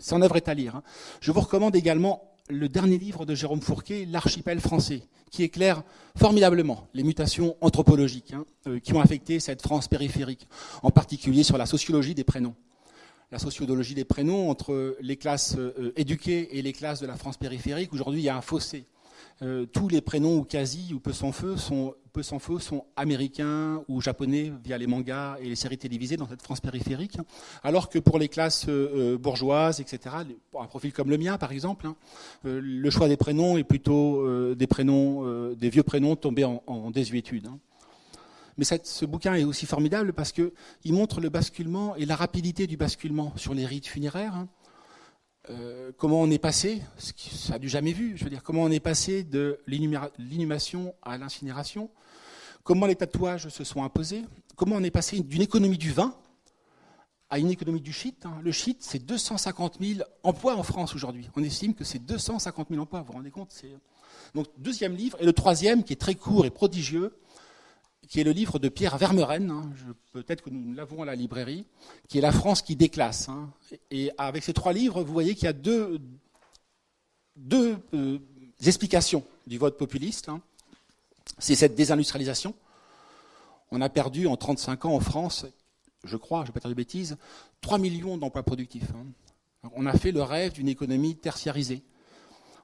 Son œuvre est à lire. Hein. Je vous recommande également le dernier livre de Jérôme Fourquet, L'archipel français, qui éclaire formidablement les mutations anthropologiques hein, euh, qui ont affecté cette France périphérique, en particulier sur la sociologie des prénoms. La sociologie des prénoms entre les classes euh, éduquées et les classes de la France périphérique, aujourd'hui il y a un fossé. Euh, tous les prénoms ou quasi ou peu sans feu sont peu sans feu sont américains ou japonais via les mangas et les séries télévisées dans cette France périphérique, alors que pour les classes euh, euh, bourgeoises, etc., pour un profil comme le mien par exemple, hein, le choix des prénoms est plutôt des prénoms, des vieux prénoms tombés en, désuétude. Hein. Mais ce bouquin est aussi formidable parce qu'il montre le basculement et la rapidité du basculement sur les rites funéraires. Hein. Euh, comment on est passé, ça a du jamais vu, je veux dire, comment on est passé de l'inhumation à l'incinération, comment les tatouages se sont imposés, comment on est passé d'une économie du vin à une économie du shit. Hein? Le shit, c'est 250 000 emplois en France aujourd'hui. On estime que c'est 250 000 emplois, vous vous rendez compte Donc, deuxième livre, et le troisième, qui est très court et prodigieux, qui est le livre de Pierre Vermeren, hein, peut-être que nous l'avons à la librairie, qui est La France qui déclasse. Hein. Et avec ces trois livres, vous voyez qu'il y a deux, deux euh, explications du vote populiste. Hein. C'est cette désindustrialisation. On a perdu en 35 ans en France, je crois, je ne vais pas dire de bêtises, 3 millions d'emplois productifs. On a fait le rêve d'une économie tertiarisée.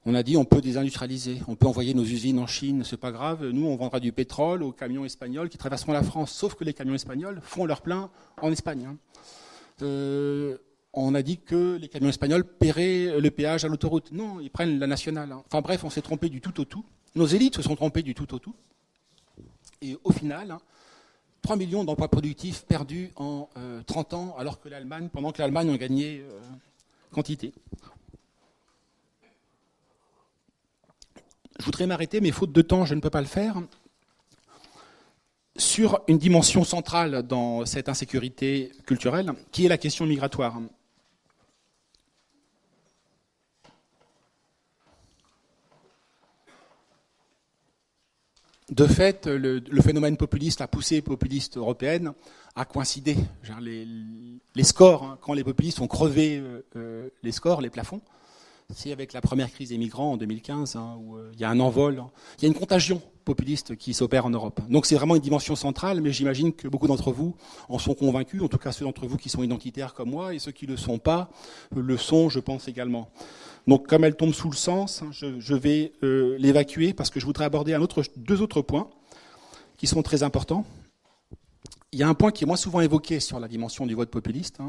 On a dit on peut désindustrialiser, on peut envoyer nos usines en Chine, c'est pas grave. Nous, on vendra du pétrole aux camions espagnols qui traverseront la France. Sauf que les camions espagnols font leur plein en Espagne. Hein. Euh, on a dit que les camions espagnols paieraient le péage à l'autoroute. Non, ils prennent la nationale. Hein. Enfin bref, on s'est trompé du tout au tout. Nos élites se sont trompées du tout au tout. Et au final, 3 hein, millions d'emplois productifs perdus en 30 euh, ans, alors que l'Allemagne, pendant que l'Allemagne en gagnait euh, quantité. Je voudrais m'arrêter, mais faute de temps, je ne peux pas le faire, sur une dimension centrale dans cette insécurité culturelle, qui est la question migratoire. De fait, le, phénomène populiste, la poussée populiste européenne, a coïncidé. Les, scores, hein, quand les populistes ont crevé euh, euh, les scores, les plafonds, c'est avec la première crise des migrants en 2015, hein, où euh, il y a un envol, hein. il y a une contagion populiste qui s'opère en Europe. Donc c'est vraiment une dimension centrale, mais j'imagine que beaucoup d'entre vous en sont convaincus, en tout cas ceux d'entre vous qui sont identitaires comme moi, et ceux qui ne le sont pas euh, le sont, je pense également. Donc comme elle tombe sous le sens, hein, je, vais euh, l'évacuer parce que je voudrais aborder deux autres points qui sont très importants. Il y a un point qui est moins souvent évoqué sur la dimension du vote populiste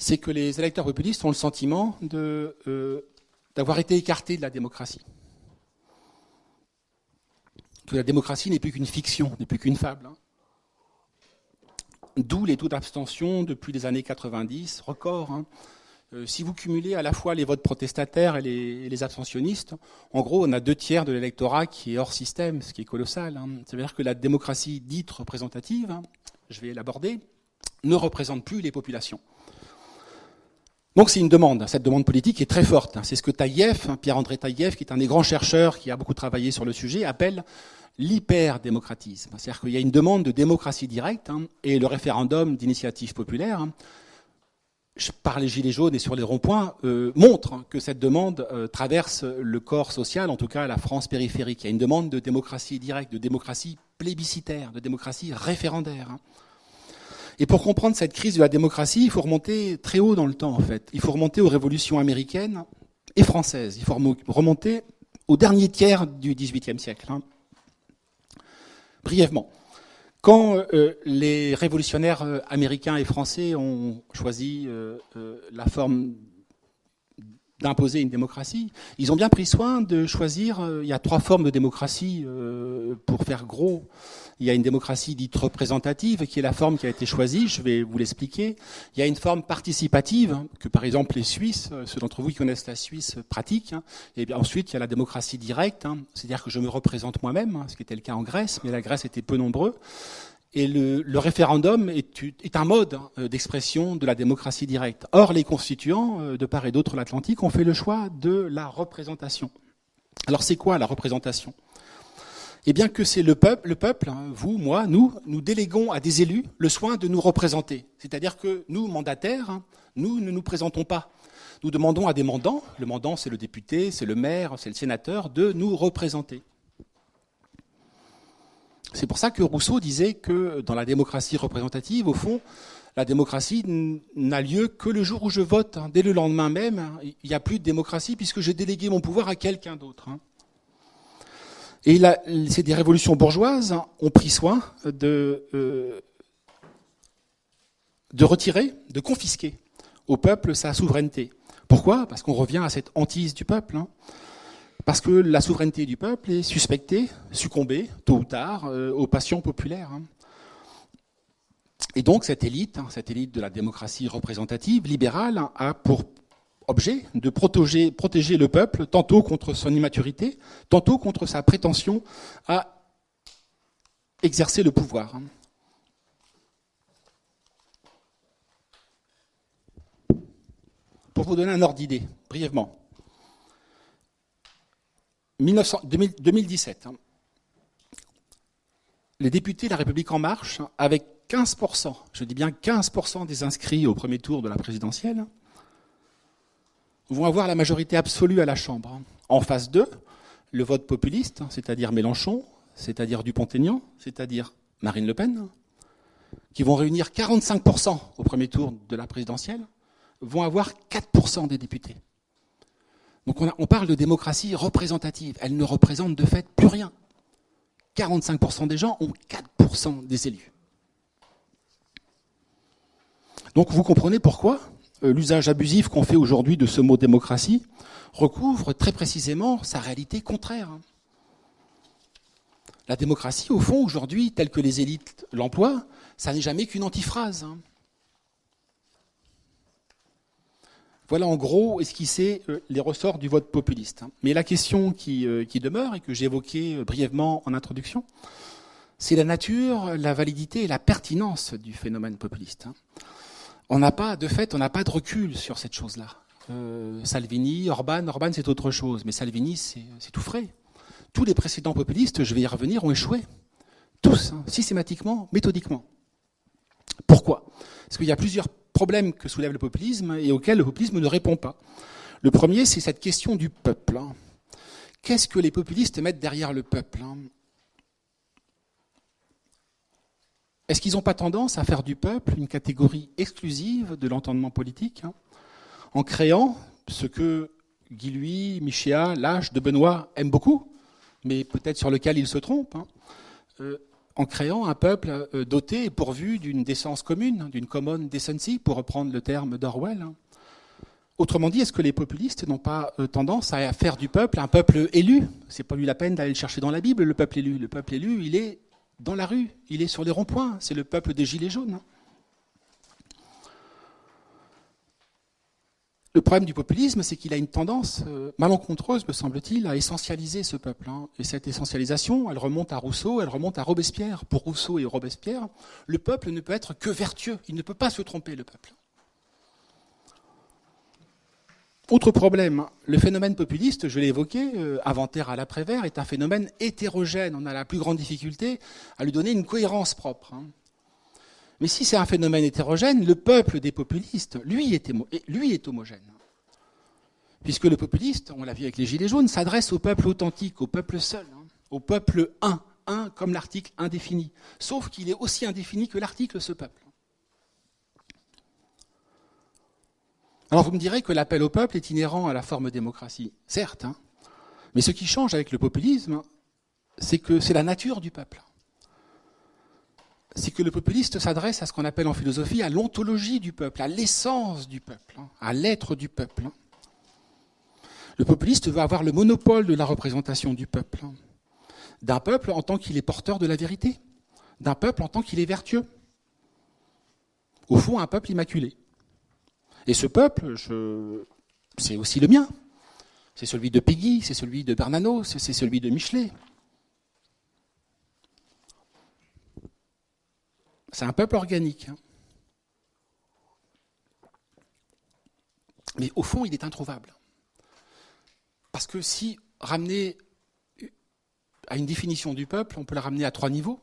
c'est que les électeurs populistes ont le sentiment euh, d'avoir été écartés de la démocratie. Que la démocratie n'est plus qu'une fiction, n'est plus qu'une fable. Hein. D'où les taux d'abstention depuis les années 90, record. Hein. Euh, si vous cumulez à la fois les votes protestataires et les, abstentionnistes, en gros, on a deux tiers de l'électorat qui est hors système, ce qui est colossal. Hein. Ça veut dire que la démocratie dite représentative, je vais l'aborder, ne représente plus les populations. Donc c'est une demande, cette demande politique est très forte. C'est ce que hein, Pierre-André Taïev, qui est un des grands chercheurs qui a beaucoup travaillé sur le sujet, appelle l'hyper-démocratisme. C'est-à-dire qu'il y a une demande de démocratie directe hein, et le référendum d'initiative populaire, hein, par les gilets jaunes et sur les ronds-points, euh, montre que cette demande euh, traverse le corps social, en tout cas la France périphérique. Il y a une demande de démocratie directe, de démocratie plébiscitaire, de démocratie référendaire. Et pour comprendre cette crise de la démocratie, il faut remonter très haut dans le temps, en fait. Il faut remonter aux révolutions américaines et françaises. Il faut remonter au dernier tiers du XVIIIe siècle. Hein. Brièvement. Quand euh, les révolutionnaires euh, américains et français ont choisi euh, la forme d'imposer une démocratie. Ils ont bien pris soin de choisir, il y a trois formes de démocratie pour faire gros. Il y a une démocratie dite représentative, qui est la forme qui a été choisie, je vais vous l'expliquer. Il y a une forme participative, que par exemple les Suisses, euh, ceux d'entre vous qui connaissent la Suisse, pratiquent. Hein. Et bien ensuite, il y a la démocratie directe, hein. c'est-à-dire que je me représente moi-même, hein, ce qui était le cas en Grèce, mais la Grèce était peu nombreux. Et le, référendum est, est, un mode d'expression de la démocratie directe. Or, les constituants, euh, de part et d'autre l'Atlantique, ont fait le choix de la représentation. Alors, c'est quoi la représentation? Eh bien que c'est le peuple, le peuple, hein, vous, moi, nous, nous déléguons à des élus le soin de nous représenter. C'est-à-dire que nous, mandataires, hein, nous ne nous présentons pas. Nous demandons à des mandants, le mandant c'est le député, c'est le maire, c'est le sénateur, de nous représenter. C'est pour ça que Rousseau disait que dans la démocratie représentative, au fond, la démocratie n'a lieu que le jour où je vote. Hein. Dès le lendemain même, il n'y a plus de démocratie puisque j'ai délégué mon pouvoir à quelqu'un d'autre. Hein. Et c'est des révolutions bourgeoises hein, ont pris soin de, euh, de retirer, de confisquer au peuple sa souveraineté. Pourquoi? Parce qu'on revient à cette hantise du peuple. Parce que la souveraineté du peuple est suspectée, succombée, tôt ou tard, euh, aux passions populaires. Et donc cette élite, hein, cette élite de la démocratie représentative, libérale, a pour objet de protéger, le peuple, tantôt contre son immaturité, tantôt contre sa prétention à exercer le pouvoir. Pour vous donner un ordre d'idée, brièvement. 2017, hein. les députés de la République en marche, avec 15%, je dis bien 15% des inscrits au premier tour de la présidentielle, vont avoir la majorité absolue à la Chambre. En face d'eux, le vote populiste, c'est-à-dire Mélenchon, c'est-à-dire Dupont-Aignan, c'est-à-dire Marine Le Pen, qui vont réunir 45% au premier tour de la présidentielle, vont avoir 4% des députés. Donc on, on, parle de démocratie représentative. Elle ne représente de fait plus rien. 45% des gens ont 4% des élus. Donc vous comprenez pourquoi l'usage abusif qu'on fait aujourd'hui de ce mot démocratie recouvre très précisément sa réalité contraire. La démocratie, au fond, aujourd'hui, telle que les élites l'emploient, ça n'est jamais qu'une antiphrase. Voilà en gros esquissé euh, les ressorts du vote populiste. Mais la question qui, euh, qui demeure et que j'ai évoquée brièvement en introduction, c'est la nature, la validité et la pertinence du phénomène populiste on n'a pas, de fait, on n'a pas de recul sur cette chose-là. Euh, Salvini, Orban, Orban c'est autre chose, mais Salvini c'est tout frais. Tous les précédents populistes, je vais y revenir, ont échoué. Tous, hein, systématiquement, méthodiquement. Pourquoi? Parce qu'il y a plusieurs problèmes que soulève le populisme et auxquels le populisme ne répond pas. Le premier, c'est cette question du peuple. Hein. Qu'est-ce que les populistes mettent derrière le peuple hein Est-ce qu'ils n'ont pas tendance à faire du peuple une catégorie exclusive de l'entendement politique, hein, en créant ce que Guy Louis, Michéa, Lâche, de Benoît aiment beaucoup, mais peut-être sur lequel ils se trompent, hein, euh, en créant un peuple euh, doté et pourvu d'une décence commune, d'une common decency, pour reprendre le terme d'Orwell. Hein. Autrement dit, est-ce que les populistes n'ont pas euh, tendance à faire du peuple un peuple élu? C'est pas lui la peine d'aller le chercher dans la Bible, le peuple élu. Le peuple élu, il est dans la rue, il est sur les ronds-points, c'est le peuple des Gilets jaunes. Hein. Le problème du populisme, c'est qu'il a une tendance euh, malencontreuse, me semble-t-il, à essentialiser ce peuple. Hein. Et cette essentialisation, elle remonte à Rousseau, elle remonte à Robespierre. Pour Rousseau et Robespierre, le peuple ne peut être que vertueux. Il ne peut pas se tromper, le peuple. Autre problème, le phénomène populiste, je l'ai évoqué, euh, avant-terre à l'après-vert, est un phénomène hétérogène. On a la plus grande difficulté à lui donner une cohérence propre. Hein. Mais si c'est un phénomène hétérogène, le peuple des populistes, lui, est, lui est homogène. Puisque le populiste, on l'a vu avec les Gilets jaunes, s'adresse au peuple authentique, au peuple seul, hein, au peuple un, un comme l'article indéfini. Sauf qu'il est aussi indéfini que l'article ce peuple. Alors vous me direz que l'appel au peuple est inhérent à la forme démocratie. Certes, hein. mais ce qui change avec le populisme, c'est que c'est la nature du peuple. C'est que le populiste s'adresse à ce qu'on appelle en philosophie à l'ontologie du peuple, à l'essence du peuple, hein, à l'être du peuple. Hein. Le populiste veut avoir le monopole de la représentation du peuple, d'un peuple en tant qu'il est porteur de la vérité, d'un peuple en tant qu'il est vertueux. Au fond, un peuple immaculé. Et ce peuple, c'est aussi le mien. C'est celui de Peggy, c'est celui de Bernanos, c'est celui de Michelet. C'est un peuple organique. Hein. Mais au fond, il est introuvable. Parce que si ramener à une définition du peuple, on peut la ramener à trois niveaux.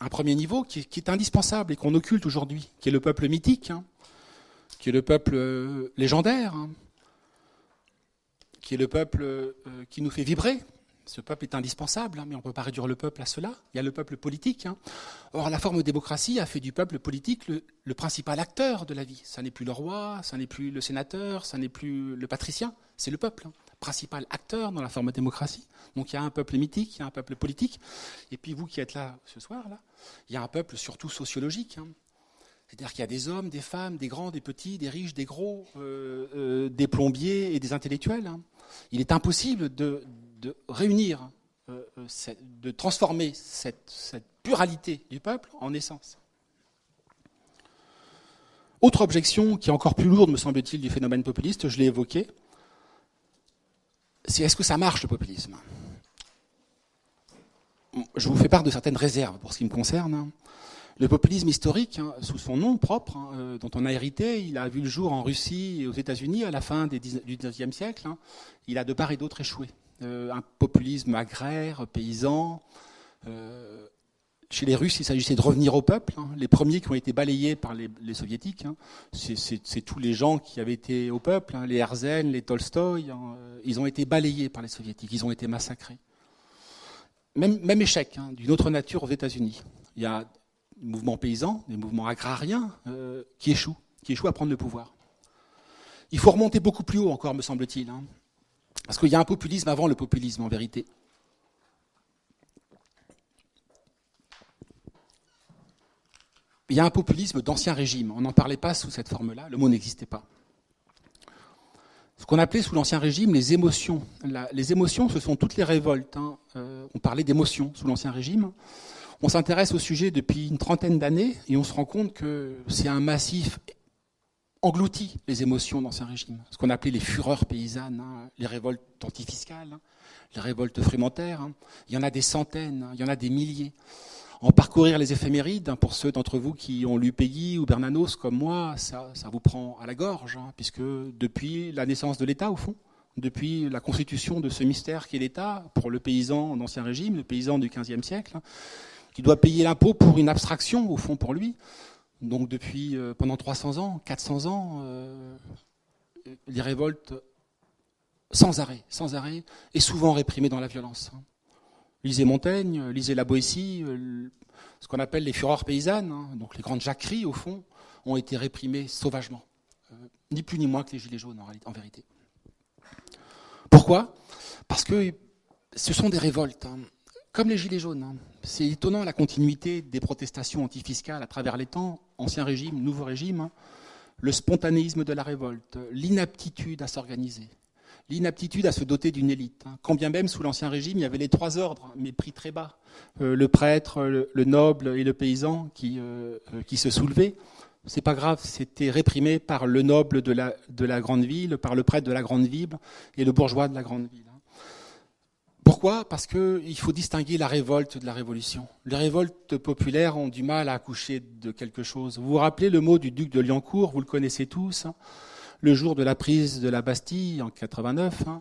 Un premier niveau qui est, indispensable et qu'on occulte aujourd'hui, qui est le peuple mythique, hein qui est le peuple euh, légendaire, hein, qui est le peuple euh, qui nous fait vibrer. Ce peuple est indispensable, hein, mais on ne peut pas réduire le peuple à cela. Il y a le peuple politique. Hein. Or, la forme de démocratie a fait du peuple politique le, principal acteur de la vie. Ça n'est plus le roi, ça n'est plus le sénateur, ça n'est plus le patricien, c'est le peuple, principal acteur dans la forme de démocratie. Donc il y a un peuple mythique, il y a un peuple politique. Et puis vous qui êtes là ce soir, là, il y a un peuple surtout sociologique. C'est-à-dire qu'il y a des hommes, des femmes, des grands, des petits, des riches, des gros, euh, euh, des plombiers et des intellectuels. Il est impossible de, réunir, euh, de transformer cette, pluralité du peuple en essence. Autre objection qui est encore plus lourde, me semble-t-il, du phénomène populiste, je l'ai évoqué, c'est est-ce que ça marche le populisme? Je vous fais part de certaines réserves pour ce qui me concerne. Le populisme historique, hein, sous son nom propre, hein, euh, dont on a hérité, il a vu le jour en Russie et aux États-Unis à la fin du XIXe siècle. Hein. il a de part et d'autre échoué. Euh, un populisme agraire, paysan. Euh, chez les Russes, il s'agissait de revenir au peuple. Les premiers qui ont été balayés par les, soviétiques, c'est tous les gens qui avaient été au peuple, les Herzen, les Tolstoï, ils ont été balayés par les soviétiques, ils ont été massacrés. Même, même échec d'une autre nature aux États-Unis. Il y a mouvements paysans, des mouvements agrariens euh, qui échouent, qui échouent à prendre le pouvoir. Il faut remonter beaucoup plus haut encore, me semble-t-il, hein. parce qu'il y a un populisme avant le populisme en vérité. Il y a un populisme d'ancien régime. On n'en parlait pas sous cette forme-là, le mot n'existait pas. Ce qu'on appelait sous l'Ancien Régime les émotions. les émotions, ce sont toutes les révoltes. Hein. Euh, on parlait d'émotions sous l'Ancien Régime. On s'intéresse au sujet depuis une trentaine d'années et on se rend compte que c'est un massif englouti, les émotions d'Ancien Régime. Ce qu'on appelait les fureurs paysannes, hein, les révoltes antifiscales, hein, les révoltes frémentaires. Hein. Il y en a des centaines, il y en a des milliers. En parcourir les éphémérides, pour ceux d'entre vous qui ont lu Peggy ou Bernanos comme moi, ça, ça vous prend à la gorge, puisque depuis la naissance de l'État, au fond, depuis la constitution de ce mystère qu'est l'État, pour le paysan d'Ancien Régime, le paysan du XVe siècle, qui doit payer l'impôt pour une abstraction, au fond, pour lui. Donc depuis euh, pendant 300 ans, 400 ans, euh, les révoltes sans arrêt, sans arrêt, et souvent réprimées dans la violence. Hein. Lisez Montaigne, lisez la Boétie, euh, ce qu'on appelle les fureurs paysannes, hein. donc les grandes jacqueries, au fond, ont été réprimées sauvagement. ni plus ni moins que les Gilets jaunes, en, vérité. Pourquoi? Parce que ce sont des révoltes. Hein. Comme les Gilets jaunes, hein. c'est étonnant la continuité des protestations antifiscales à travers les temps, ancien régime, nouveau régime, hein. le spontanéisme de la révolte, l'inaptitude à s'organiser, l'inaptitude à se doter d'une élite. Hein. Quand bien même sous l'ancien régime, il y avait les trois ordres, mais pris très bas, euh, le prêtre, le, noble et le paysan qui, euh, euh, qui se soulevaient. C'est pas grave, c'était réprimé par le noble de la grande ville, par le prêtre de la grande ville et le bourgeois de la grande ville. Pourquoi? Parce qu'il faut distinguer la révolte de la révolution. Les révoltes populaires ont du mal à accoucher de quelque chose. Vous vous rappelez le mot du duc de Liancourt, vous le connaissez tous, hein. le jour de la prise de la Bastille en 89. Hein.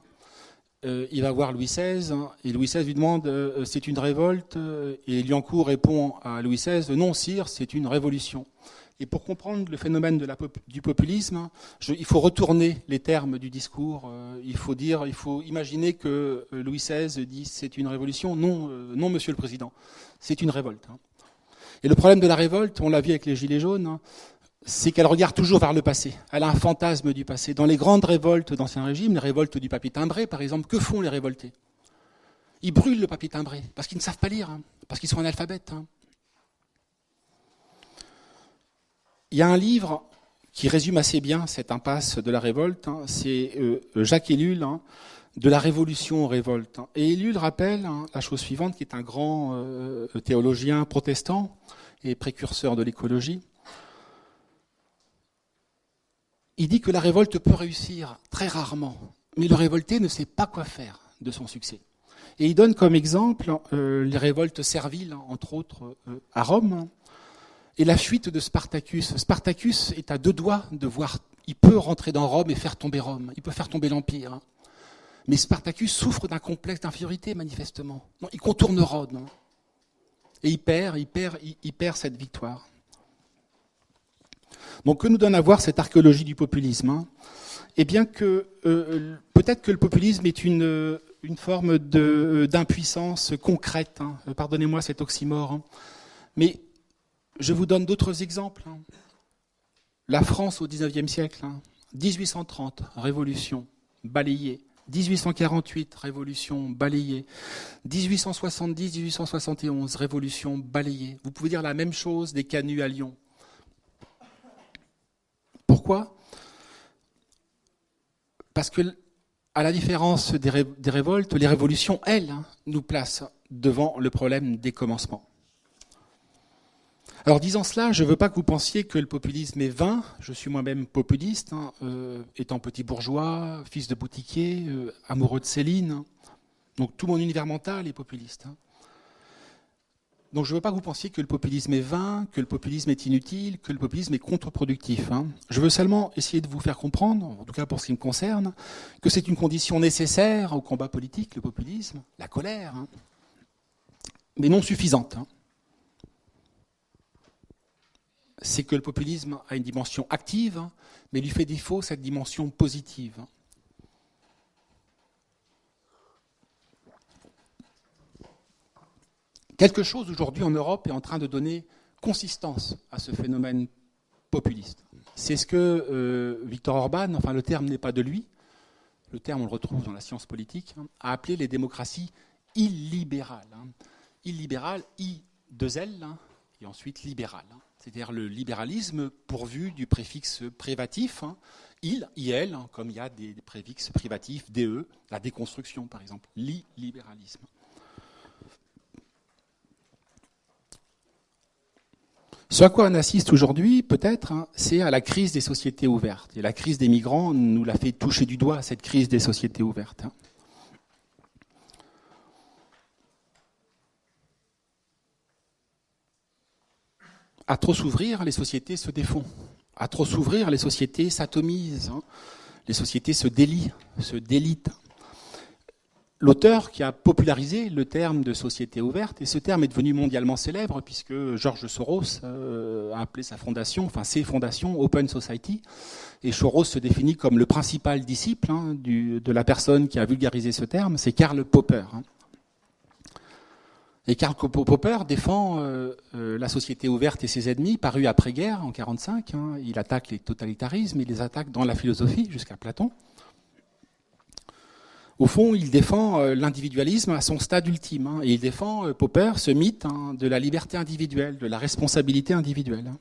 Euh, il va voir Louis XVI hein, et Louis XVI lui demande euh, c'est une révolte? Et Liancourt répond à Louis XVI non sire c'est une révolution. Et pour comprendre le phénomène du populisme, il faut retourner les termes du discours. Euh, il faut dire, il faut imaginer que euh, Louis XVI dit c'est une révolution. Non, euh, non, Monsieur le Président, c'est une révolte. Hein. Et le problème de la révolte, on l'a vu avec les Gilets jaunes, hein, c'est qu'elle regarde toujours vers le passé. Elle a un fantasme du passé. Dans les grandes révoltes d'Ancien Régime, les révoltes du papier timbré, par exemple, que font les révoltés? Ils brûlent le papier timbré parce qu'ils ne savent pas lire, hein, parce qu'ils sont analphabètes. Il y a un livre qui résume assez bien cette impasse de la révolte, hein. c'est euh, Jacques Ellul, hein, de la révolution aux révoltes. Et Ellul rappelle hein, la chose suivante, qui est un grand euh, théologien protestant et précurseur de l'écologie. Il dit que la révolte peut réussir très rarement, mais le révolté ne sait pas quoi faire de son succès. Et il donne comme exemple euh, les révoltes serviles, entre autres à Rome, et la fuite de Spartacus. Spartacus est à deux doigts de voir, il peut rentrer dans Rome et faire tomber Rome, il peut faire tomber l'Empire. Hein. Mais Spartacus souffre d'un complexe d'infériorité, manifestement. Il contourne Rome. Et il perd, il perd, il, perd cette victoire. Donc que nous donne à voir cette archéologie du populisme hein? Eh bien que euh, peut-être que le populisme est une, une forme d'impuissance concrète. Hein. Pardonnez-moi cet oxymore. Hein. Mais je vous donne d'autres exemples. Hein. La France au XIXe siècle, 1830, révolution, balayée. 1848, révolution balayée. 1870, 1871, révolution balayée. Vous pouvez dire la même chose des canuts à Lyon. Pourquoi? Parce que, à la différence des, révoltes, les révolutions, elles, hein, nous placent devant le problème des commencements. Alors disant cela, je ne veux pas que vous pensiez que le populisme est vain. Je suis moi-même populiste, hein, euh, étant petit bourgeois, fils de boutiquier, euh, amoureux de Céline. Donc tout mon univers mental est populiste. Hein. Donc je ne veux pas que vous pensiez que le populisme est vain, que le populisme est inutile, que le populisme est contre-productif. Hein. Je veux seulement essayer de vous faire comprendre, en tout cas pour ce qui me concerne, que c'est une condition nécessaire au combat politique, le populisme, la colère, mais non suffisante c'est que le populisme a une dimension active, mais lui fait défaut cette dimension positive. Quelque chose aujourd'hui en Europe est en train de donner consistance à ce phénomène populiste. C'est ce que euh, Victor Orban, enfin le terme n'est pas de lui, le terme on le retrouve dans la science politique, hein, a appelé les démocraties illibérales. Hein. Illibérales, I, deux L, hein, et ensuite libérales c'est-à-dire le libéralisme pourvu du préfixe privatif, hein, il, il, hein, comme il y a des, préfixes privatifs, DE, la déconstruction par exemple, l'illibéralisme. Ce à quoi on assiste aujourd'hui, peut-être, hein, c'est à la crise des sociétés ouvertes. Et la crise des migrants nous l'a fait toucher du doigt, cette crise des sociétés ouvertes. À trop s'ouvrir, les sociétés se défont. À trop s'ouvrir, les sociétés s'atomisent. Hein. Les sociétés se délient, se délitent. L'auteur qui a popularisé le terme de société ouverte, et ce terme est devenu mondialement célèbre puisque George Soros euh, a appelé sa fondation, enfin ses fondations, Open Society, et Soros se définit comme le principal disciple hein, de la personne qui a vulgarisé ce terme, c'est Karl Popper. Et Karl Popper défend euh, euh, la société ouverte et ses ennemis, paru après-guerre, en 1945. Hein. Il attaque les totalitarismes, il les attaque dans la philosophie, jusqu'à Platon. Au fond, il défend euh, l'individualisme à son stade ultime. Hein. et il défend, Popper, ce mythe hein, de la liberté individuelle, de la responsabilité individuelle.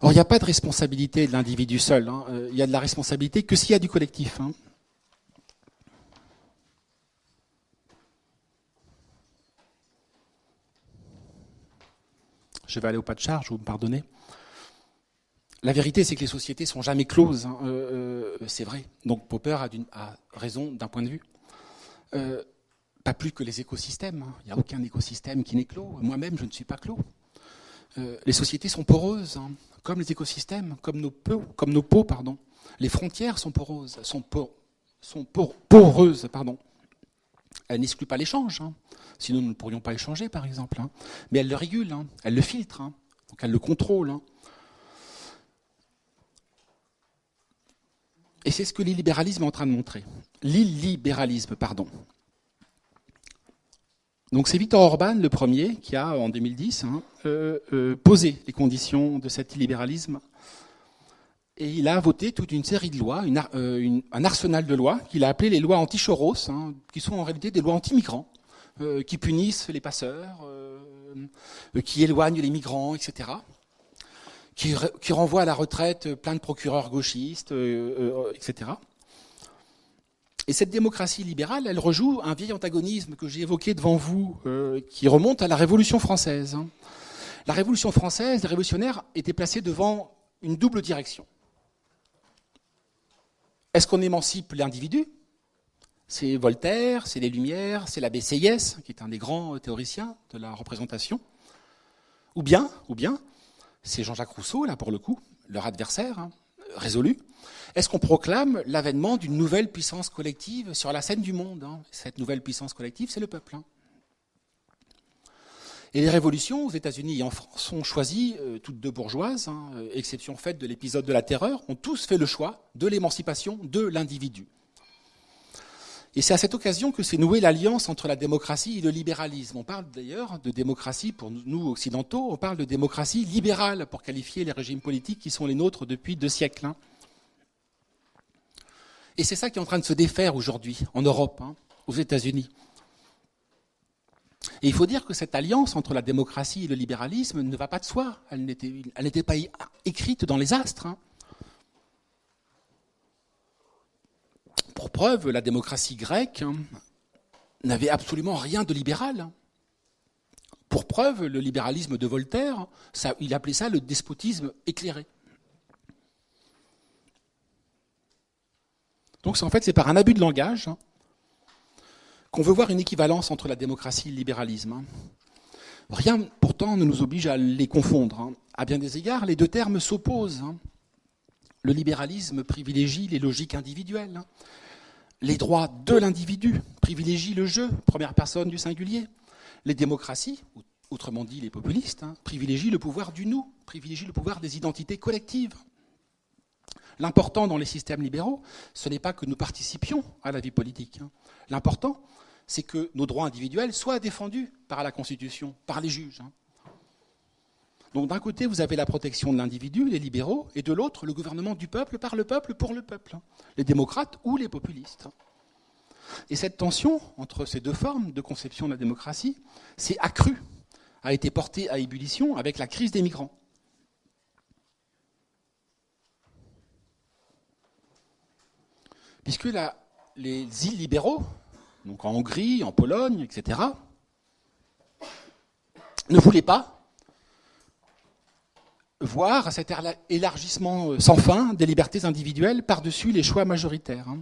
Or, il n'y a pas de responsabilité de l'individu seul. Il y a de la responsabilité que s'il y a du collectif. Je vais aller au pas de charge, vous me pardonnez. La vérité, c'est que les sociétés sont jamais closes. Hein. Euh, euh, c'est vrai. Donc Popper a, raison d'un point de vue. Euh, pas plus que les écosystèmes. Hein. Il n'y a aucun écosystème qui n'est clos. Moi-même, je ne suis pas clos. les sociétés sont poreuses, hein. comme les écosystèmes, comme nos peaux, comme nos peaux, pardon. Les frontières sont poreuses, sont, sont poreuses, pardon. Elles n'excluent pas l'échange. Sinon, nous ne pourrions pas échanger, par exemple. Hein. Mais elle le régule, hein. elle le filtre, hein. donc elle le contrôle. Et c'est ce que l'illibéralisme est en train de montrer. L'illibéralisme, pardon. Donc c'est Victor Orban, le premier, qui a, en 2010, euh, euh, posé les conditions de cet illibéralisme. Et il a voté toute une série de lois, euh, un arsenal de lois, qu'il a appelé les lois anti-choros, qui sont en réalité des lois anti-migrants. Euh, qui punissent les passeurs, euh, qui éloignent les migrants, etc. Qui, qui, renvoient à la retraite plein de procureurs gauchistes, etc. Et cette démocratie libérale, elle rejoue un vieil antagonisme que j'ai évoqué devant vous, qui remonte à la Révolution française. La Révolution française, les révolutionnaires étaient placés devant une double direction. Est-ce qu'on émancipe l'individu? C'est Voltaire, c'est les Lumières, c'est l'abbé Seyès, qui est un des grands théoriciens de la représentation. Ou bien, ou bien, c'est Jean-Jacques Rousseau, là pour le coup, leur adversaire, hein, résolu. Est-ce qu'on proclame l'avènement d'une nouvelle puissance collective sur la scène du monde hein? Cette nouvelle puissance collective, c'est le peuple. Hein Et les révolutions aux États-Unis et en France ont choisi, euh, toutes deux bourgeoises, hein, euh, exception faite de l'épisode de la terreur, ont tous fait le choix de l'émancipation de l'individu. Et c'est à cette occasion que s'est nouée l'alliance entre la démocratie et le libéralisme. On parle d'ailleurs de démocratie, pour nous occidentaux, on parle de démocratie libérale pour qualifier les régimes politiques qui sont les nôtres depuis deux siècles. Hein. Et c'est ça qui est en train de se défaire aujourd'hui en Europe, hein, aux États-Unis. Et il faut dire que cette alliance entre la démocratie et le libéralisme ne va pas de soi. Elle n'était pas écrite dans les astres. Hein. Pour preuve, la démocratie grecque hein, n'avait absolument rien de libéral. Pour preuve, le libéralisme de Voltaire, il appelait ça le despotisme éclairé. Donc en fait, c'est par un abus de langage hein, qu'on veut voir une équivalence entre la démocratie et le libéralisme. Hein. Rien pourtant ne nous oblige à les confondre. Hein. À bien des égards, les deux termes s'opposent. Le libéralisme privilégie les logiques individuelles. Les droits de l'individu privilégient le jeu, première personne du singulier. Les démocraties, autrement dit les populistes, privilégient le pouvoir du nous, privilégient le pouvoir des identités collectives. L'important dans les systèmes libéraux, ce n'est pas que nous participions à la vie politique. Hein. L'important, c'est que nos droits individuels soient défendus par la Constitution, par les juges. Hein. Donc d'un côté, vous avez la protection de l'individu, les libéraux, et de l'autre, le gouvernement du peuple, par le peuple, pour le peuple, hein. les démocrates ou les populistes. Et cette tension entre ces deux formes de conception de la démocratie s'est accrue, a été portée à ébullition avec la crise des migrants. puisque les îles libéraux, donc en Hongrie, en Pologne, etc., ne voulaient pas voir cet élargissement sans fin des libertés individuelles par-dessus les choix majoritaires. Hein.